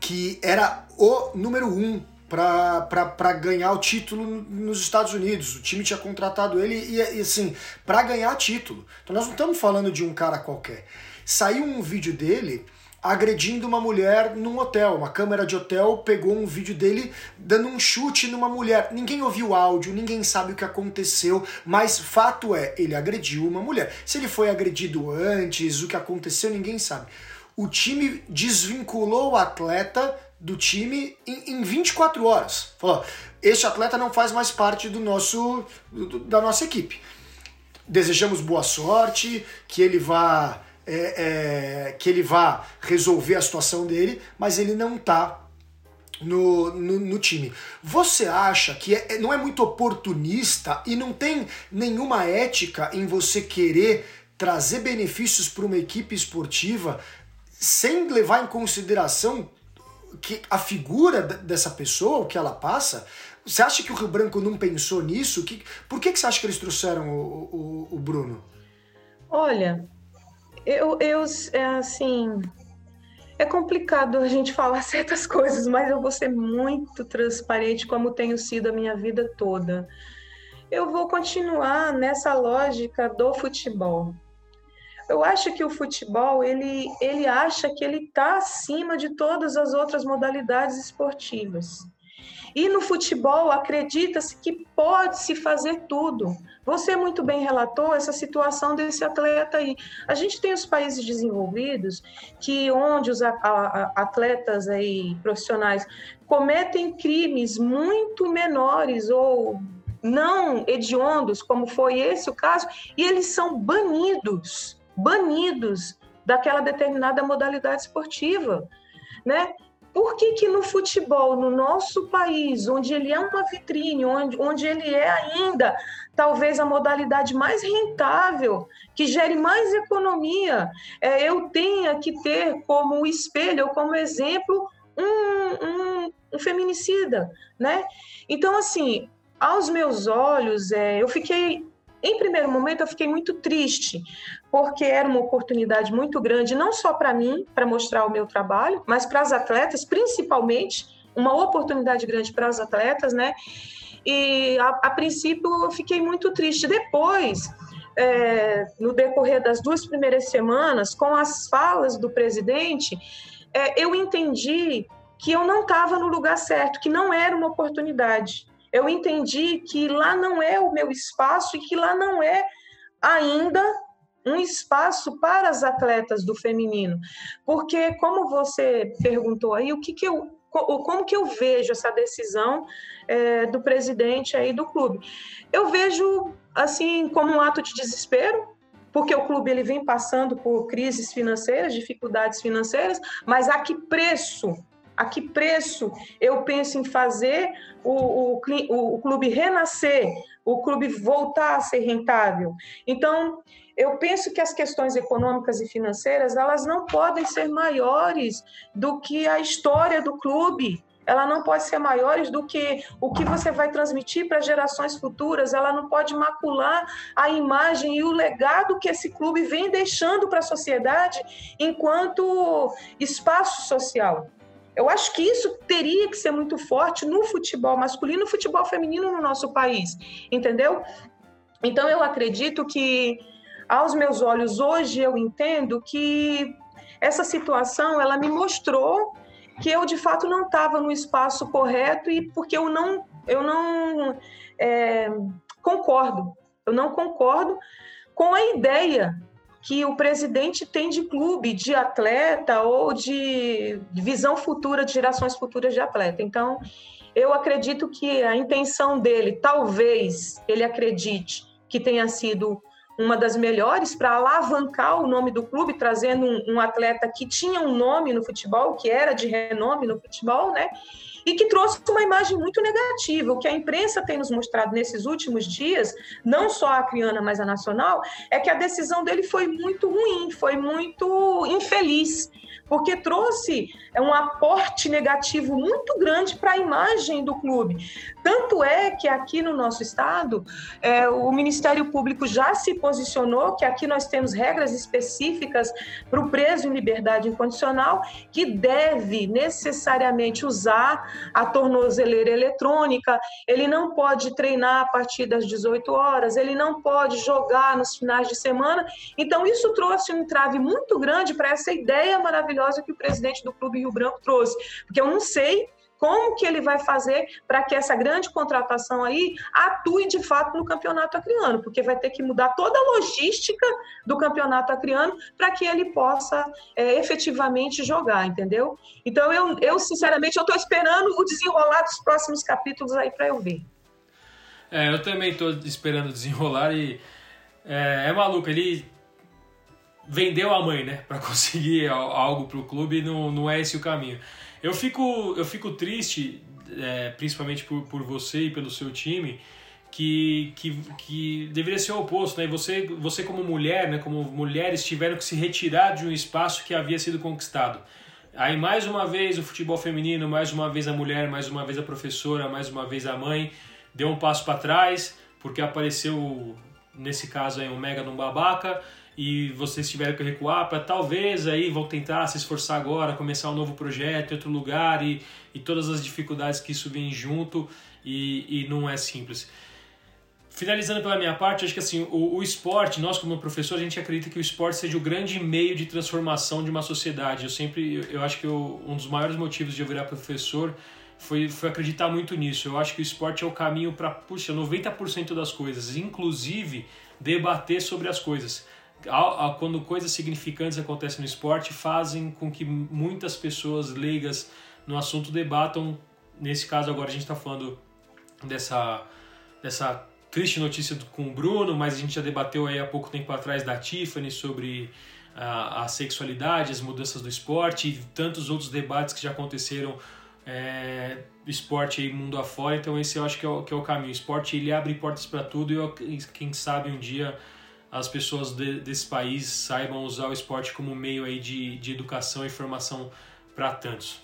que era o número um para ganhar o título nos Estados Unidos. O time tinha contratado ele e, e assim, para ganhar título. Então nós não estamos falando de um cara qualquer. Saiu um vídeo dele agredindo uma mulher num hotel. Uma câmera de hotel pegou um vídeo dele dando um chute numa mulher. Ninguém ouviu o áudio, ninguém sabe o que aconteceu, mas fato é, ele agrediu uma mulher. Se ele foi agredido antes, o que aconteceu, ninguém sabe. O time desvinculou o atleta do time em, em 24 horas. Falou: este atleta não faz mais parte do nosso do, da nossa equipe. Desejamos boa sorte, que ele vá é, é, que ele vá resolver a situação dele, mas ele não está no, no, no, time. Você acha que é, não é muito oportunista e não tem nenhuma ética em você querer trazer benefícios para uma equipe esportiva sem levar em consideração que a figura dessa pessoa, o que ela passa? Você acha que o Rio Branco não pensou nisso? Que, por que, que você acha que eles trouxeram o, o, o Bruno? Olha, eu, eu, é assim, é complicado a gente falar certas coisas, mas eu vou ser muito transparente, como tenho sido a minha vida toda. Eu vou continuar nessa lógica do futebol. Eu acho que o futebol ele, ele acha que ele está acima de todas as outras modalidades esportivas. E no futebol acredita-se que pode se fazer tudo. Você muito bem relatou essa situação desse atleta aí. A gente tem os países desenvolvidos que onde os atletas aí profissionais cometem crimes muito menores ou não hediondos, como foi esse o caso, e eles são banidos, banidos daquela determinada modalidade esportiva, né? Por que, que no futebol, no nosso país, onde ele é uma vitrine, onde, onde ele é ainda talvez a modalidade mais rentável, que gere mais economia, é, eu tenha que ter como espelho, como exemplo, um, um, um feminicida, né? Então, assim, aos meus olhos, é, eu fiquei em primeiro momento, eu fiquei muito triste, porque era uma oportunidade muito grande, não só para mim, para mostrar o meu trabalho, mas para as atletas, principalmente, uma oportunidade grande para as atletas, né? E a, a princípio eu fiquei muito triste. Depois, é, no decorrer das duas primeiras semanas, com as falas do presidente, é, eu entendi que eu não estava no lugar certo, que não era uma oportunidade eu entendi que lá não é o meu espaço e que lá não é ainda um espaço para as atletas do feminino. Porque, como você perguntou aí, o que, que eu. Como que eu vejo essa decisão é, do presidente aí do clube? Eu vejo assim como um ato de desespero, porque o clube ele vem passando por crises financeiras, dificuldades financeiras, mas a que preço a que preço eu penso em fazer o, o, o clube renascer, o clube voltar a ser rentável. Então, eu penso que as questões econômicas e financeiras elas não podem ser maiores do que a história do clube. Ela não pode ser maiores do que o que você vai transmitir para gerações futuras. Ela não pode macular a imagem e o legado que esse clube vem deixando para a sociedade enquanto espaço social. Eu acho que isso teria que ser muito forte no futebol masculino no futebol feminino no nosso país, entendeu? Então eu acredito que aos meus olhos hoje eu entendo que essa situação ela me mostrou que eu de fato não estava no espaço correto e porque eu não eu não é, concordo eu não concordo com a ideia que o presidente tem de clube, de atleta ou de visão futura, de gerações futuras de atleta. Então, eu acredito que a intenção dele, talvez ele acredite que tenha sido uma das melhores para alavancar o nome do clube, trazendo um, um, atleta que tinha um nome no futebol, que era de renome no futebol, né? E que trouxe uma imagem muito negativa. O que a imprensa tem nos mostrado nesses últimos dias, não só a Criana, mas a nacional, é que a decisão dele foi muito ruim, foi muito infeliz porque trouxe é, um aporte negativo muito grande para a imagem do clube. Tanto é que aqui no nosso estado, é, o Ministério Público já se posicionou que aqui nós temos regras específicas para o preso em liberdade incondicional, que deve necessariamente usar a tornozeleira eletrônica, ele não pode treinar a partir das 18 horas, ele não pode jogar nos finais de semana. Então, isso trouxe um entrave muito grande para essa ideia maravilhosa que o presidente do Clube Rio Branco trouxe, porque eu não sei como que ele vai fazer para que essa grande contratação aí atue de fato no campeonato acriano, porque vai ter que mudar toda a logística do campeonato acriano para que ele possa é, efetivamente jogar, entendeu? Então eu, eu sinceramente eu estou esperando o desenrolar dos próximos capítulos aí para eu ver. É, eu também estou esperando desenrolar e é, é maluco, ele vendeu a mãe, né, para conseguir algo para o clube, não, não é esse o caminho. Eu fico, eu fico triste, é, principalmente por, por você e pelo seu time, que, que, que deveria ser o oposto, né? Você, você como mulher, né? Como mulheres tiveram que se retirar de um espaço que havia sido conquistado. Aí mais uma vez o futebol feminino, mais uma vez a mulher, mais uma vez a professora, mais uma vez a mãe deu um passo para trás porque apareceu nesse caso aí um mega num babaca e vocês tiveram que recuar para talvez aí vão tentar se esforçar agora, começar um novo projeto em outro lugar e, e todas as dificuldades que isso vem junto e, e não é simples. Finalizando pela minha parte, acho que assim, o, o esporte, nós como professor, a gente acredita que o esporte seja o grande meio de transformação de uma sociedade. Eu sempre, eu, eu acho que eu, um dos maiores motivos de eu virar professor foi, foi acreditar muito nisso. Eu acho que o esporte é o caminho para, puxa, 90% das coisas, inclusive debater sobre as coisas quando coisas significantes acontecem no esporte, fazem com que muitas pessoas leigas no assunto debatam. Nesse caso, agora a gente está falando dessa, dessa triste notícia com o Bruno, mas a gente já debateu aí há pouco tempo atrás da Tiffany sobre a, a sexualidade, as mudanças do esporte e tantos outros debates que já aconteceram é, esporte aí mundo afora. Então esse eu acho que é o, que é o caminho. O esporte ele abre portas para tudo e eu, quem sabe um dia as pessoas de, desse país saibam usar o esporte como meio aí de, de educação e formação para tantos.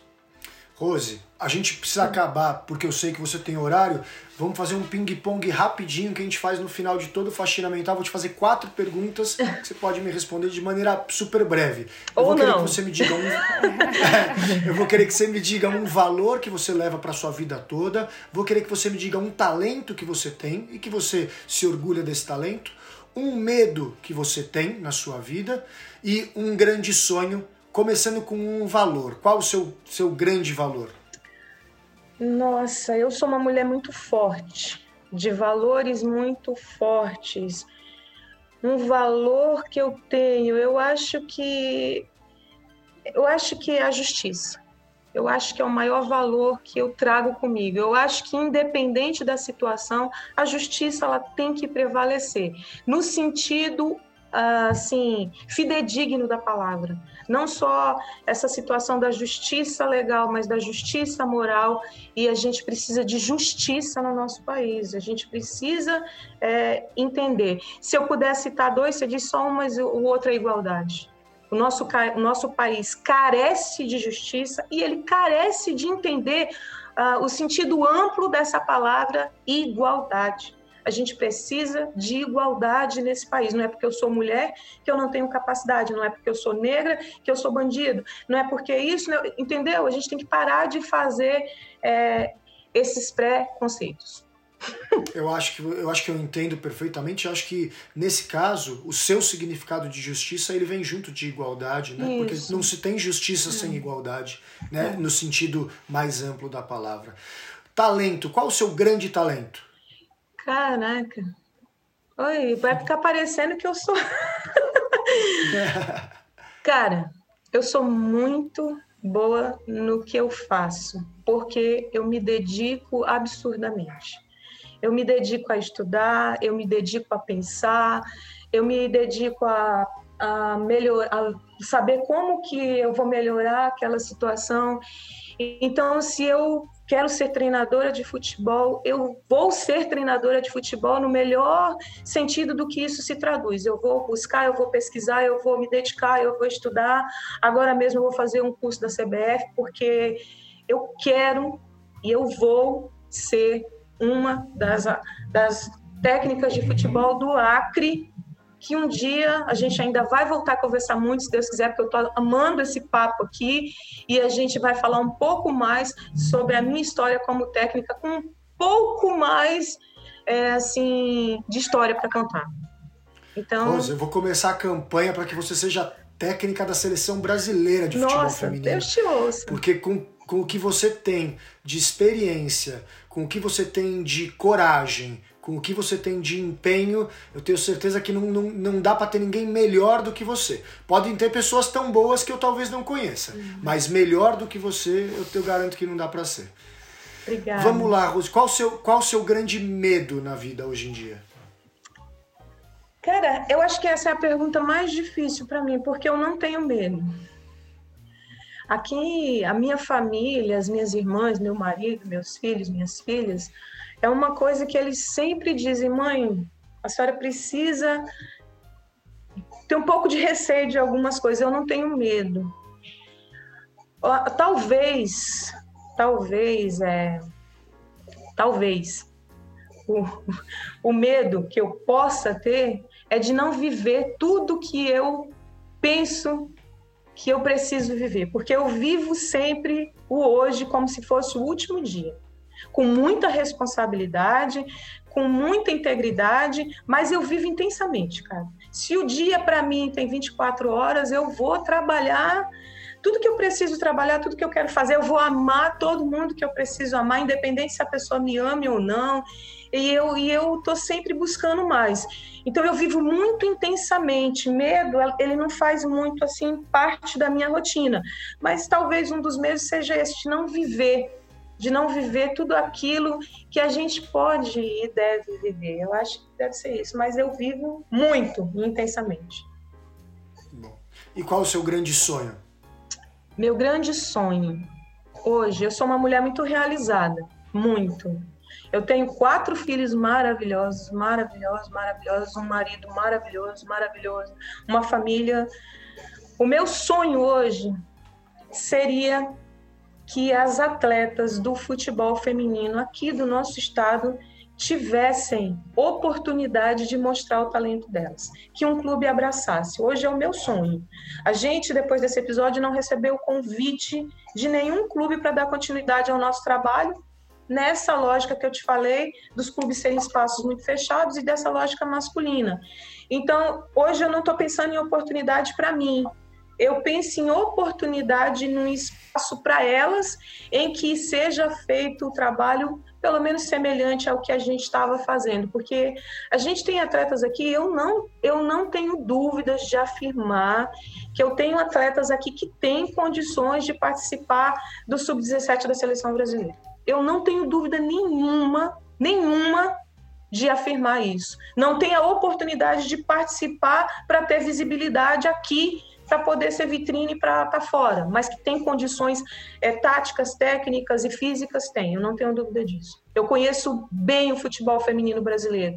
Rose, a gente precisa acabar, porque eu sei que você tem horário. Vamos fazer um ping-pong rapidinho que a gente faz no final de todo o faxina mental. Vou te fazer quatro perguntas que você pode me responder de maneira super breve. Eu Ou vou querer não. que você me diga um. eu vou querer que você me diga um valor que você leva para sua vida toda. Vou querer que você me diga um talento que você tem e que você se orgulha desse talento um medo que você tem na sua vida e um grande sonho, começando com um valor. Qual o seu, seu grande valor? Nossa, eu sou uma mulher muito forte, de valores muito fortes. Um valor que eu tenho, eu acho que eu acho que é a justiça eu acho que é o maior valor que eu trago comigo. Eu acho que independente da situação, a justiça ela tem que prevalecer no sentido assim fidedigno da palavra. Não só essa situação da justiça legal, mas da justiça moral. E a gente precisa de justiça no nosso país. A gente precisa é, entender. Se eu puder citar dois, você diz só um, mas o outro é igualdade. O nosso, o nosso país carece de justiça e ele carece de entender uh, o sentido amplo dessa palavra igualdade. A gente precisa de igualdade nesse país. Não é porque eu sou mulher que eu não tenho capacidade, não é porque eu sou negra que eu sou bandido, não é porque isso, entendeu? A gente tem que parar de fazer é, esses pré-conceitos. Eu acho que eu acho que eu entendo perfeitamente. Eu acho que nesse caso o seu significado de justiça ele vem junto de igualdade, né? Porque não se tem justiça sem igualdade, né? No sentido mais amplo da palavra. Talento. Qual o seu grande talento? Caraca. Oi, vai ficar parecendo que eu sou. Cara, eu sou muito boa no que eu faço, porque eu me dedico absurdamente. Eu me dedico a estudar, eu me dedico a pensar, eu me dedico a, a melhorar, a saber como que eu vou melhorar aquela situação. Então, se eu quero ser treinadora de futebol, eu vou ser treinadora de futebol no melhor sentido do que isso se traduz. Eu vou buscar, eu vou pesquisar, eu vou me dedicar, eu vou estudar. Agora mesmo eu vou fazer um curso da CBF porque eu quero e eu vou ser uma das, das técnicas de futebol do Acre que um dia a gente ainda vai voltar a conversar muito, se Deus quiser, porque eu estou amando esse papo aqui, e a gente vai falar um pouco mais sobre a minha história como técnica, com um pouco mais é, assim de história para contar. Então, Rose, eu vou começar a campanha para que você seja técnica da seleção brasileira de Nossa, futebol feminino. Deus te ouça. Porque com, com o que você tem de experiência, com o que você tem de coragem, com o que você tem de empenho, eu tenho certeza que não, não, não dá para ter ninguém melhor do que você. Podem ter pessoas tão boas que eu talvez não conheça, uhum. mas melhor do que você, eu te garanto que não dá para ser. Obrigada. Vamos lá, Rose. Qual o seu, qual o seu grande medo na vida hoje em dia? Cara, eu acho que essa é a pergunta mais difícil para mim, porque eu não tenho medo. Aqui, a minha família, as minhas irmãs, meu marido, meus filhos, minhas filhas, é uma coisa que eles sempre dizem: mãe, a senhora precisa ter um pouco de receio de algumas coisas. Eu não tenho medo. Talvez, talvez, é, talvez o, o medo que eu possa ter é de não viver tudo que eu penso que eu preciso viver, porque eu vivo sempre o hoje como se fosse o último dia, com muita responsabilidade, com muita integridade, mas eu vivo intensamente, cara. Se o dia para mim tem 24 horas, eu vou trabalhar tudo que eu preciso trabalhar, tudo que eu quero fazer, eu vou amar todo mundo que eu preciso amar, independente se a pessoa me ame ou não e eu e eu tô sempre buscando mais. Então eu vivo muito intensamente. Medo, ele não faz muito assim parte da minha rotina, mas talvez um dos medos seja esse de não viver, de não viver tudo aquilo que a gente pode e deve viver. Eu acho que deve ser isso, mas eu vivo muito intensamente. Bom. E qual o seu grande sonho? Meu grande sonho. Hoje eu sou uma mulher muito realizada, muito. Eu tenho quatro filhos maravilhosos, maravilhosos, maravilhosos, um marido maravilhoso, maravilhoso, uma família. O meu sonho hoje seria que as atletas do futebol feminino aqui do nosso estado tivessem oportunidade de mostrar o talento delas, que um clube abraçasse. Hoje é o meu sonho. A gente, depois desse episódio, não recebeu convite de nenhum clube para dar continuidade ao nosso trabalho, nessa lógica que eu te falei, dos clubes serem espaços muito fechados e dessa lógica masculina. Então, hoje eu não estou pensando em oportunidade para mim, eu penso em oportunidade num espaço para elas em que seja feito o trabalho pelo menos semelhante ao que a gente estava fazendo, porque a gente tem atletas aqui, eu não, eu não tenho dúvidas de afirmar que eu tenho atletas aqui que têm condições de participar do sub-17 da seleção brasileira. Eu não tenho dúvida nenhuma, nenhuma de afirmar isso. Não tem a oportunidade de participar para ter visibilidade aqui, para poder ser vitrine para fora, mas que tem condições é, táticas, técnicas e físicas, tem, eu não tenho dúvida disso. Eu conheço bem o futebol feminino brasileiro.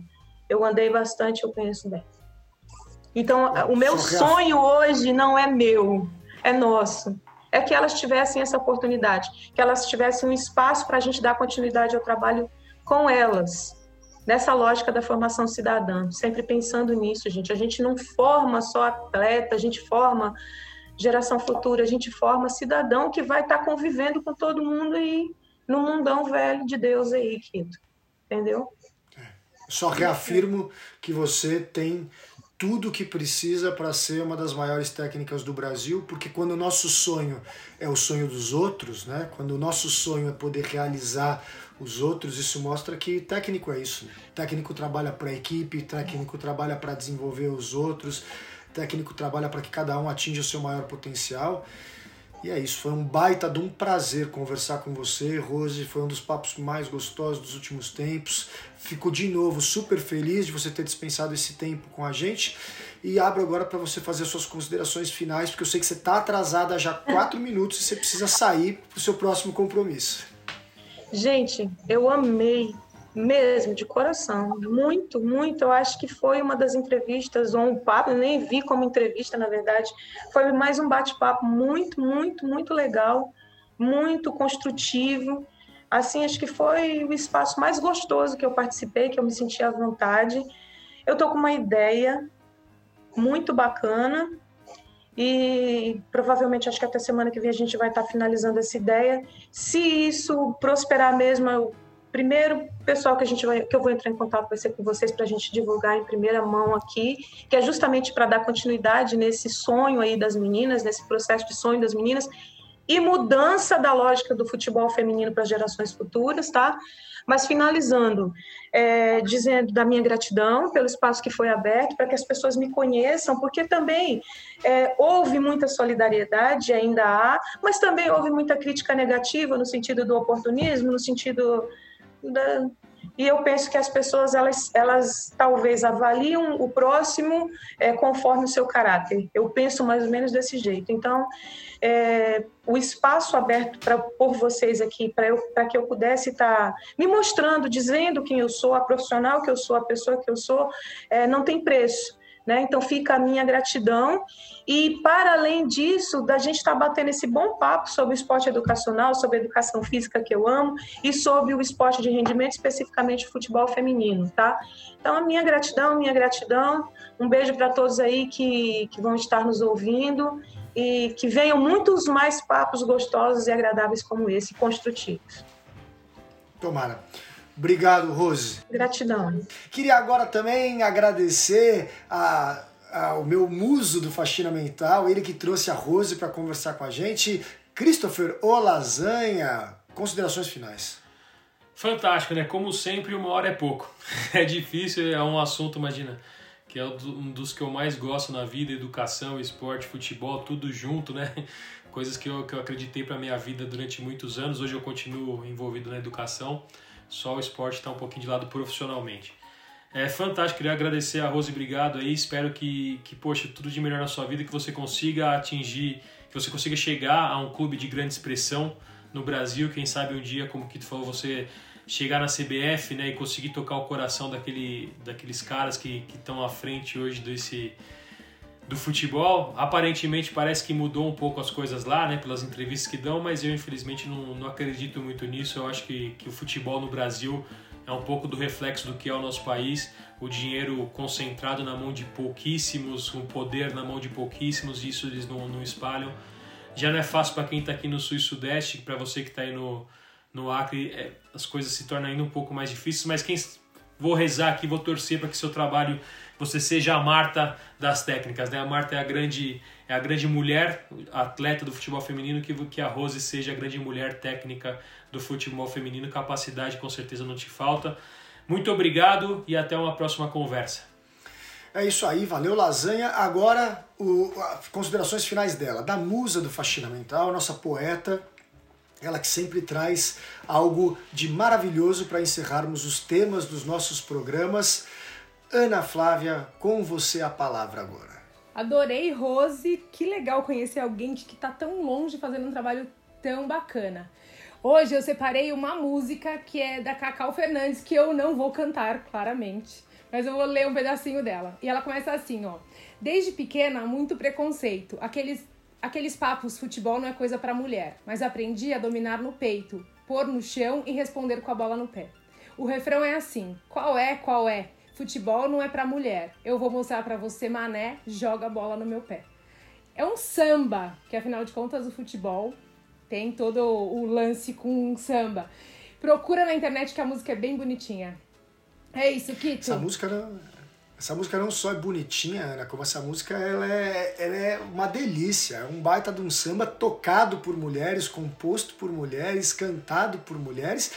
Eu andei bastante, eu conheço bem. Então, o meu sonho hoje não é meu, é nosso é que elas tivessem essa oportunidade, que elas tivessem um espaço para a gente dar continuidade ao trabalho com elas, nessa lógica da formação cidadã, sempre pensando nisso, gente. A gente não forma só atleta, a gente forma geração futura, a gente forma cidadão que vai estar tá convivendo com todo mundo aí no mundão velho de Deus aí, Quinto. Entendeu? É. Só reafirmo que você tem tudo que precisa para ser uma das maiores técnicas do Brasil, porque quando o nosso sonho é o sonho dos outros, né? quando o nosso sonho é poder realizar os outros, isso mostra que técnico é isso. Técnico trabalha para a equipe, técnico trabalha para desenvolver os outros, técnico trabalha para que cada um atinja o seu maior potencial. E é isso, foi um baita de um prazer conversar com você, Rose. Foi um dos papos mais gostosos dos últimos tempos. Fico de novo super feliz de você ter dispensado esse tempo com a gente. E abro agora para você fazer suas considerações finais, porque eu sei que você está atrasada já quatro minutos e você precisa sair para o seu próximo compromisso. Gente, eu amei mesmo, de coração. Muito, muito. Eu acho que foi uma das entrevistas, ou um papo, nem vi como entrevista, na verdade. Foi mais um bate-papo muito, muito, muito legal, muito construtivo. Assim, acho que foi o espaço mais gostoso que eu participei, que eu me senti à vontade. Eu tô com uma ideia muito bacana. E provavelmente acho que até semana que vem a gente vai estar finalizando essa ideia. Se isso prosperar mesmo, eu primeiro pessoal que a gente vai, que eu vou entrar em contato vai ser com vocês para a gente divulgar em primeira mão aqui, que é justamente para dar continuidade nesse sonho aí das meninas, nesse processo de sonho das meninas e mudança da lógica do futebol feminino para gerações futuras, tá? Mas finalizando, é, dizendo da minha gratidão pelo espaço que foi aberto, para que as pessoas me conheçam, porque também é, houve muita solidariedade, ainda há, mas também houve muita crítica negativa no sentido do oportunismo, no sentido da, e eu penso que as pessoas elas, elas talvez avaliam o próximo é, conforme o seu caráter. Eu penso mais ou menos desse jeito. Então, é, o espaço aberto pra, por vocês aqui, para que eu pudesse estar tá me mostrando, dizendo quem eu sou, a profissional que eu sou, a pessoa que eu sou, é, não tem preço. Né? Então fica a minha gratidão. E para além disso, da gente estar tá batendo esse bom papo sobre o esporte educacional, sobre a educação física que eu amo e sobre o esporte de rendimento, especificamente futebol feminino, tá? Então a minha gratidão, minha gratidão. Um beijo para todos aí que, que vão estar nos ouvindo e que venham muitos mais papos gostosos e agradáveis como esse, construtivos. Tomara. Obrigado, Rose. Gratidão. Queria agora também agradecer a, a, o meu muso do Faxina Mental, ele que trouxe a Rose para conversar com a gente, Christopher Olasanha. Considerações finais. Fantástico, né? Como sempre, uma hora é pouco. É difícil, é um assunto, imagina, que é um dos que eu mais gosto na vida, educação, esporte, futebol, tudo junto, né? Coisas que eu, que eu acreditei para minha vida durante muitos anos. Hoje eu continuo envolvido na educação só o esporte está um pouquinho de lado profissionalmente. É fantástico, queria agradecer a Rose, obrigado aí, espero que, que, poxa, tudo de melhor na sua vida, que você consiga atingir, que você consiga chegar a um clube de grande expressão no Brasil, quem sabe um dia, como que tu falou, você chegar na CBF, né, e conseguir tocar o coração daquele, daqueles caras que estão à frente hoje desse, do futebol. Aparentemente parece que mudou um pouco as coisas lá, né, pelas entrevistas que dão, mas eu infelizmente não, não acredito muito nisso. Eu acho que, que o futebol no Brasil é um pouco do reflexo do que é o nosso país. O dinheiro concentrado na mão de pouquíssimos, o poder na mão de pouquíssimos, e isso eles não, não espalham. Já não é fácil para quem está aqui no Sul e Sudeste, para você que está aí no, no Acre, é, as coisas se tornam ainda um pouco mais difíceis, mas quem vou rezar aqui, vou torcer para que seu trabalho você seja a Marta das técnicas, né? A Marta é a grande é a grande mulher atleta do futebol feminino que que a Rose seja a grande mulher técnica do futebol feminino. Capacidade com certeza não te falta. Muito obrigado e até uma próxima conversa. É isso aí, valeu lasanha. Agora, o, considerações finais dela, da musa do Faxina Mental, nossa poeta, ela que sempre traz algo de maravilhoso para encerrarmos os temas dos nossos programas. Ana Flávia, com você a palavra agora. Adorei, Rose. Que legal conhecer alguém que está tão longe fazendo um trabalho tão bacana. Hoje eu separei uma música que é da Cacau Fernandes, que eu não vou cantar, claramente. Mas eu vou ler um pedacinho dela. E ela começa assim, ó. Desde pequena, muito preconceito. Aqueles, aqueles papos, futebol não é coisa para mulher. Mas aprendi a dominar no peito, pôr no chão e responder com a bola no pé. O refrão é assim: qual é, qual é? Futebol não é para mulher. Eu vou mostrar para você, mané, joga a bola no meu pé. É um samba, que afinal de contas o futebol tem todo o lance com um samba. Procura na internet que a música é bem bonitinha. É isso, Kito. Essa música não, essa música não só é bonitinha, Ana, como essa música ela é, ela é uma delícia. É um baita de um samba tocado por mulheres, composto por mulheres, cantado por mulheres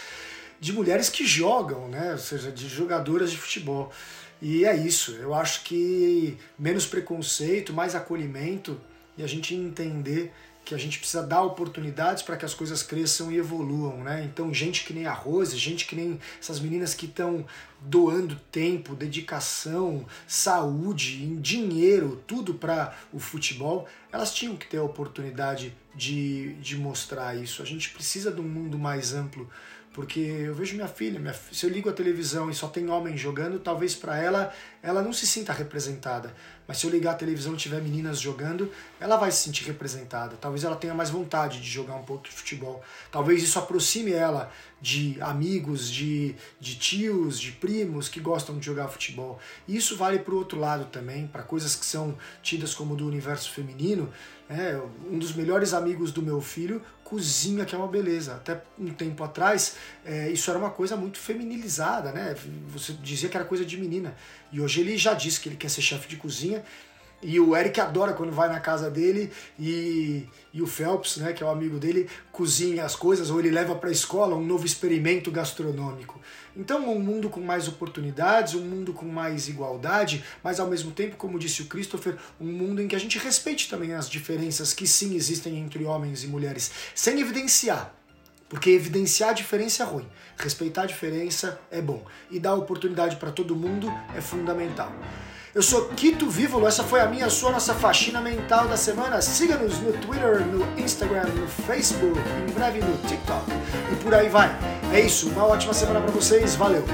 de mulheres que jogam, né? Ou seja, de jogadoras de futebol. E é isso. Eu acho que menos preconceito, mais acolhimento e a gente entender que a gente precisa dar oportunidades para que as coisas cresçam e evoluam, né? Então, gente que nem a Rose, gente que nem essas meninas que estão doando tempo, dedicação, saúde, dinheiro, tudo para o futebol, elas tinham que ter a oportunidade de, de mostrar isso. A gente precisa de um mundo mais amplo porque eu vejo minha filha, minha, se eu ligo a televisão e só tem homem jogando, talvez para ela ela não se sinta representada. Mas se eu ligar a televisão e tiver meninas jogando, ela vai se sentir representada. Talvez ela tenha mais vontade de jogar um pouco de futebol. Talvez isso aproxime ela de amigos, de, de tios, de primos que gostam de jogar futebol. E isso vale para o outro lado também, para coisas que são tidas como do universo feminino. É, um dos melhores amigos do meu filho cozinha, que é uma beleza. Até um tempo atrás, é, isso era uma coisa muito feminilizada, né? Você dizia que era coisa de menina. E hoje ele já disse que ele quer ser chefe de cozinha e o Eric adora quando vai na casa dele e, e o Phelps, né, que é o amigo dele, cozinha as coisas ou ele leva para a escola um novo experimento gastronômico. Então, um mundo com mais oportunidades, um mundo com mais igualdade, mas ao mesmo tempo, como disse o Christopher, um mundo em que a gente respeite também as diferenças que sim existem entre homens e mulheres, sem evidenciar. Porque evidenciar a diferença é ruim, respeitar a diferença é bom e dar oportunidade para todo mundo é fundamental. Eu sou Quito Vívolo, essa foi a minha, a sua, nossa faxina mental da semana. Siga-nos no Twitter, no Instagram, no Facebook, em breve no TikTok e por aí vai. É isso, uma ótima semana para vocês, valeu!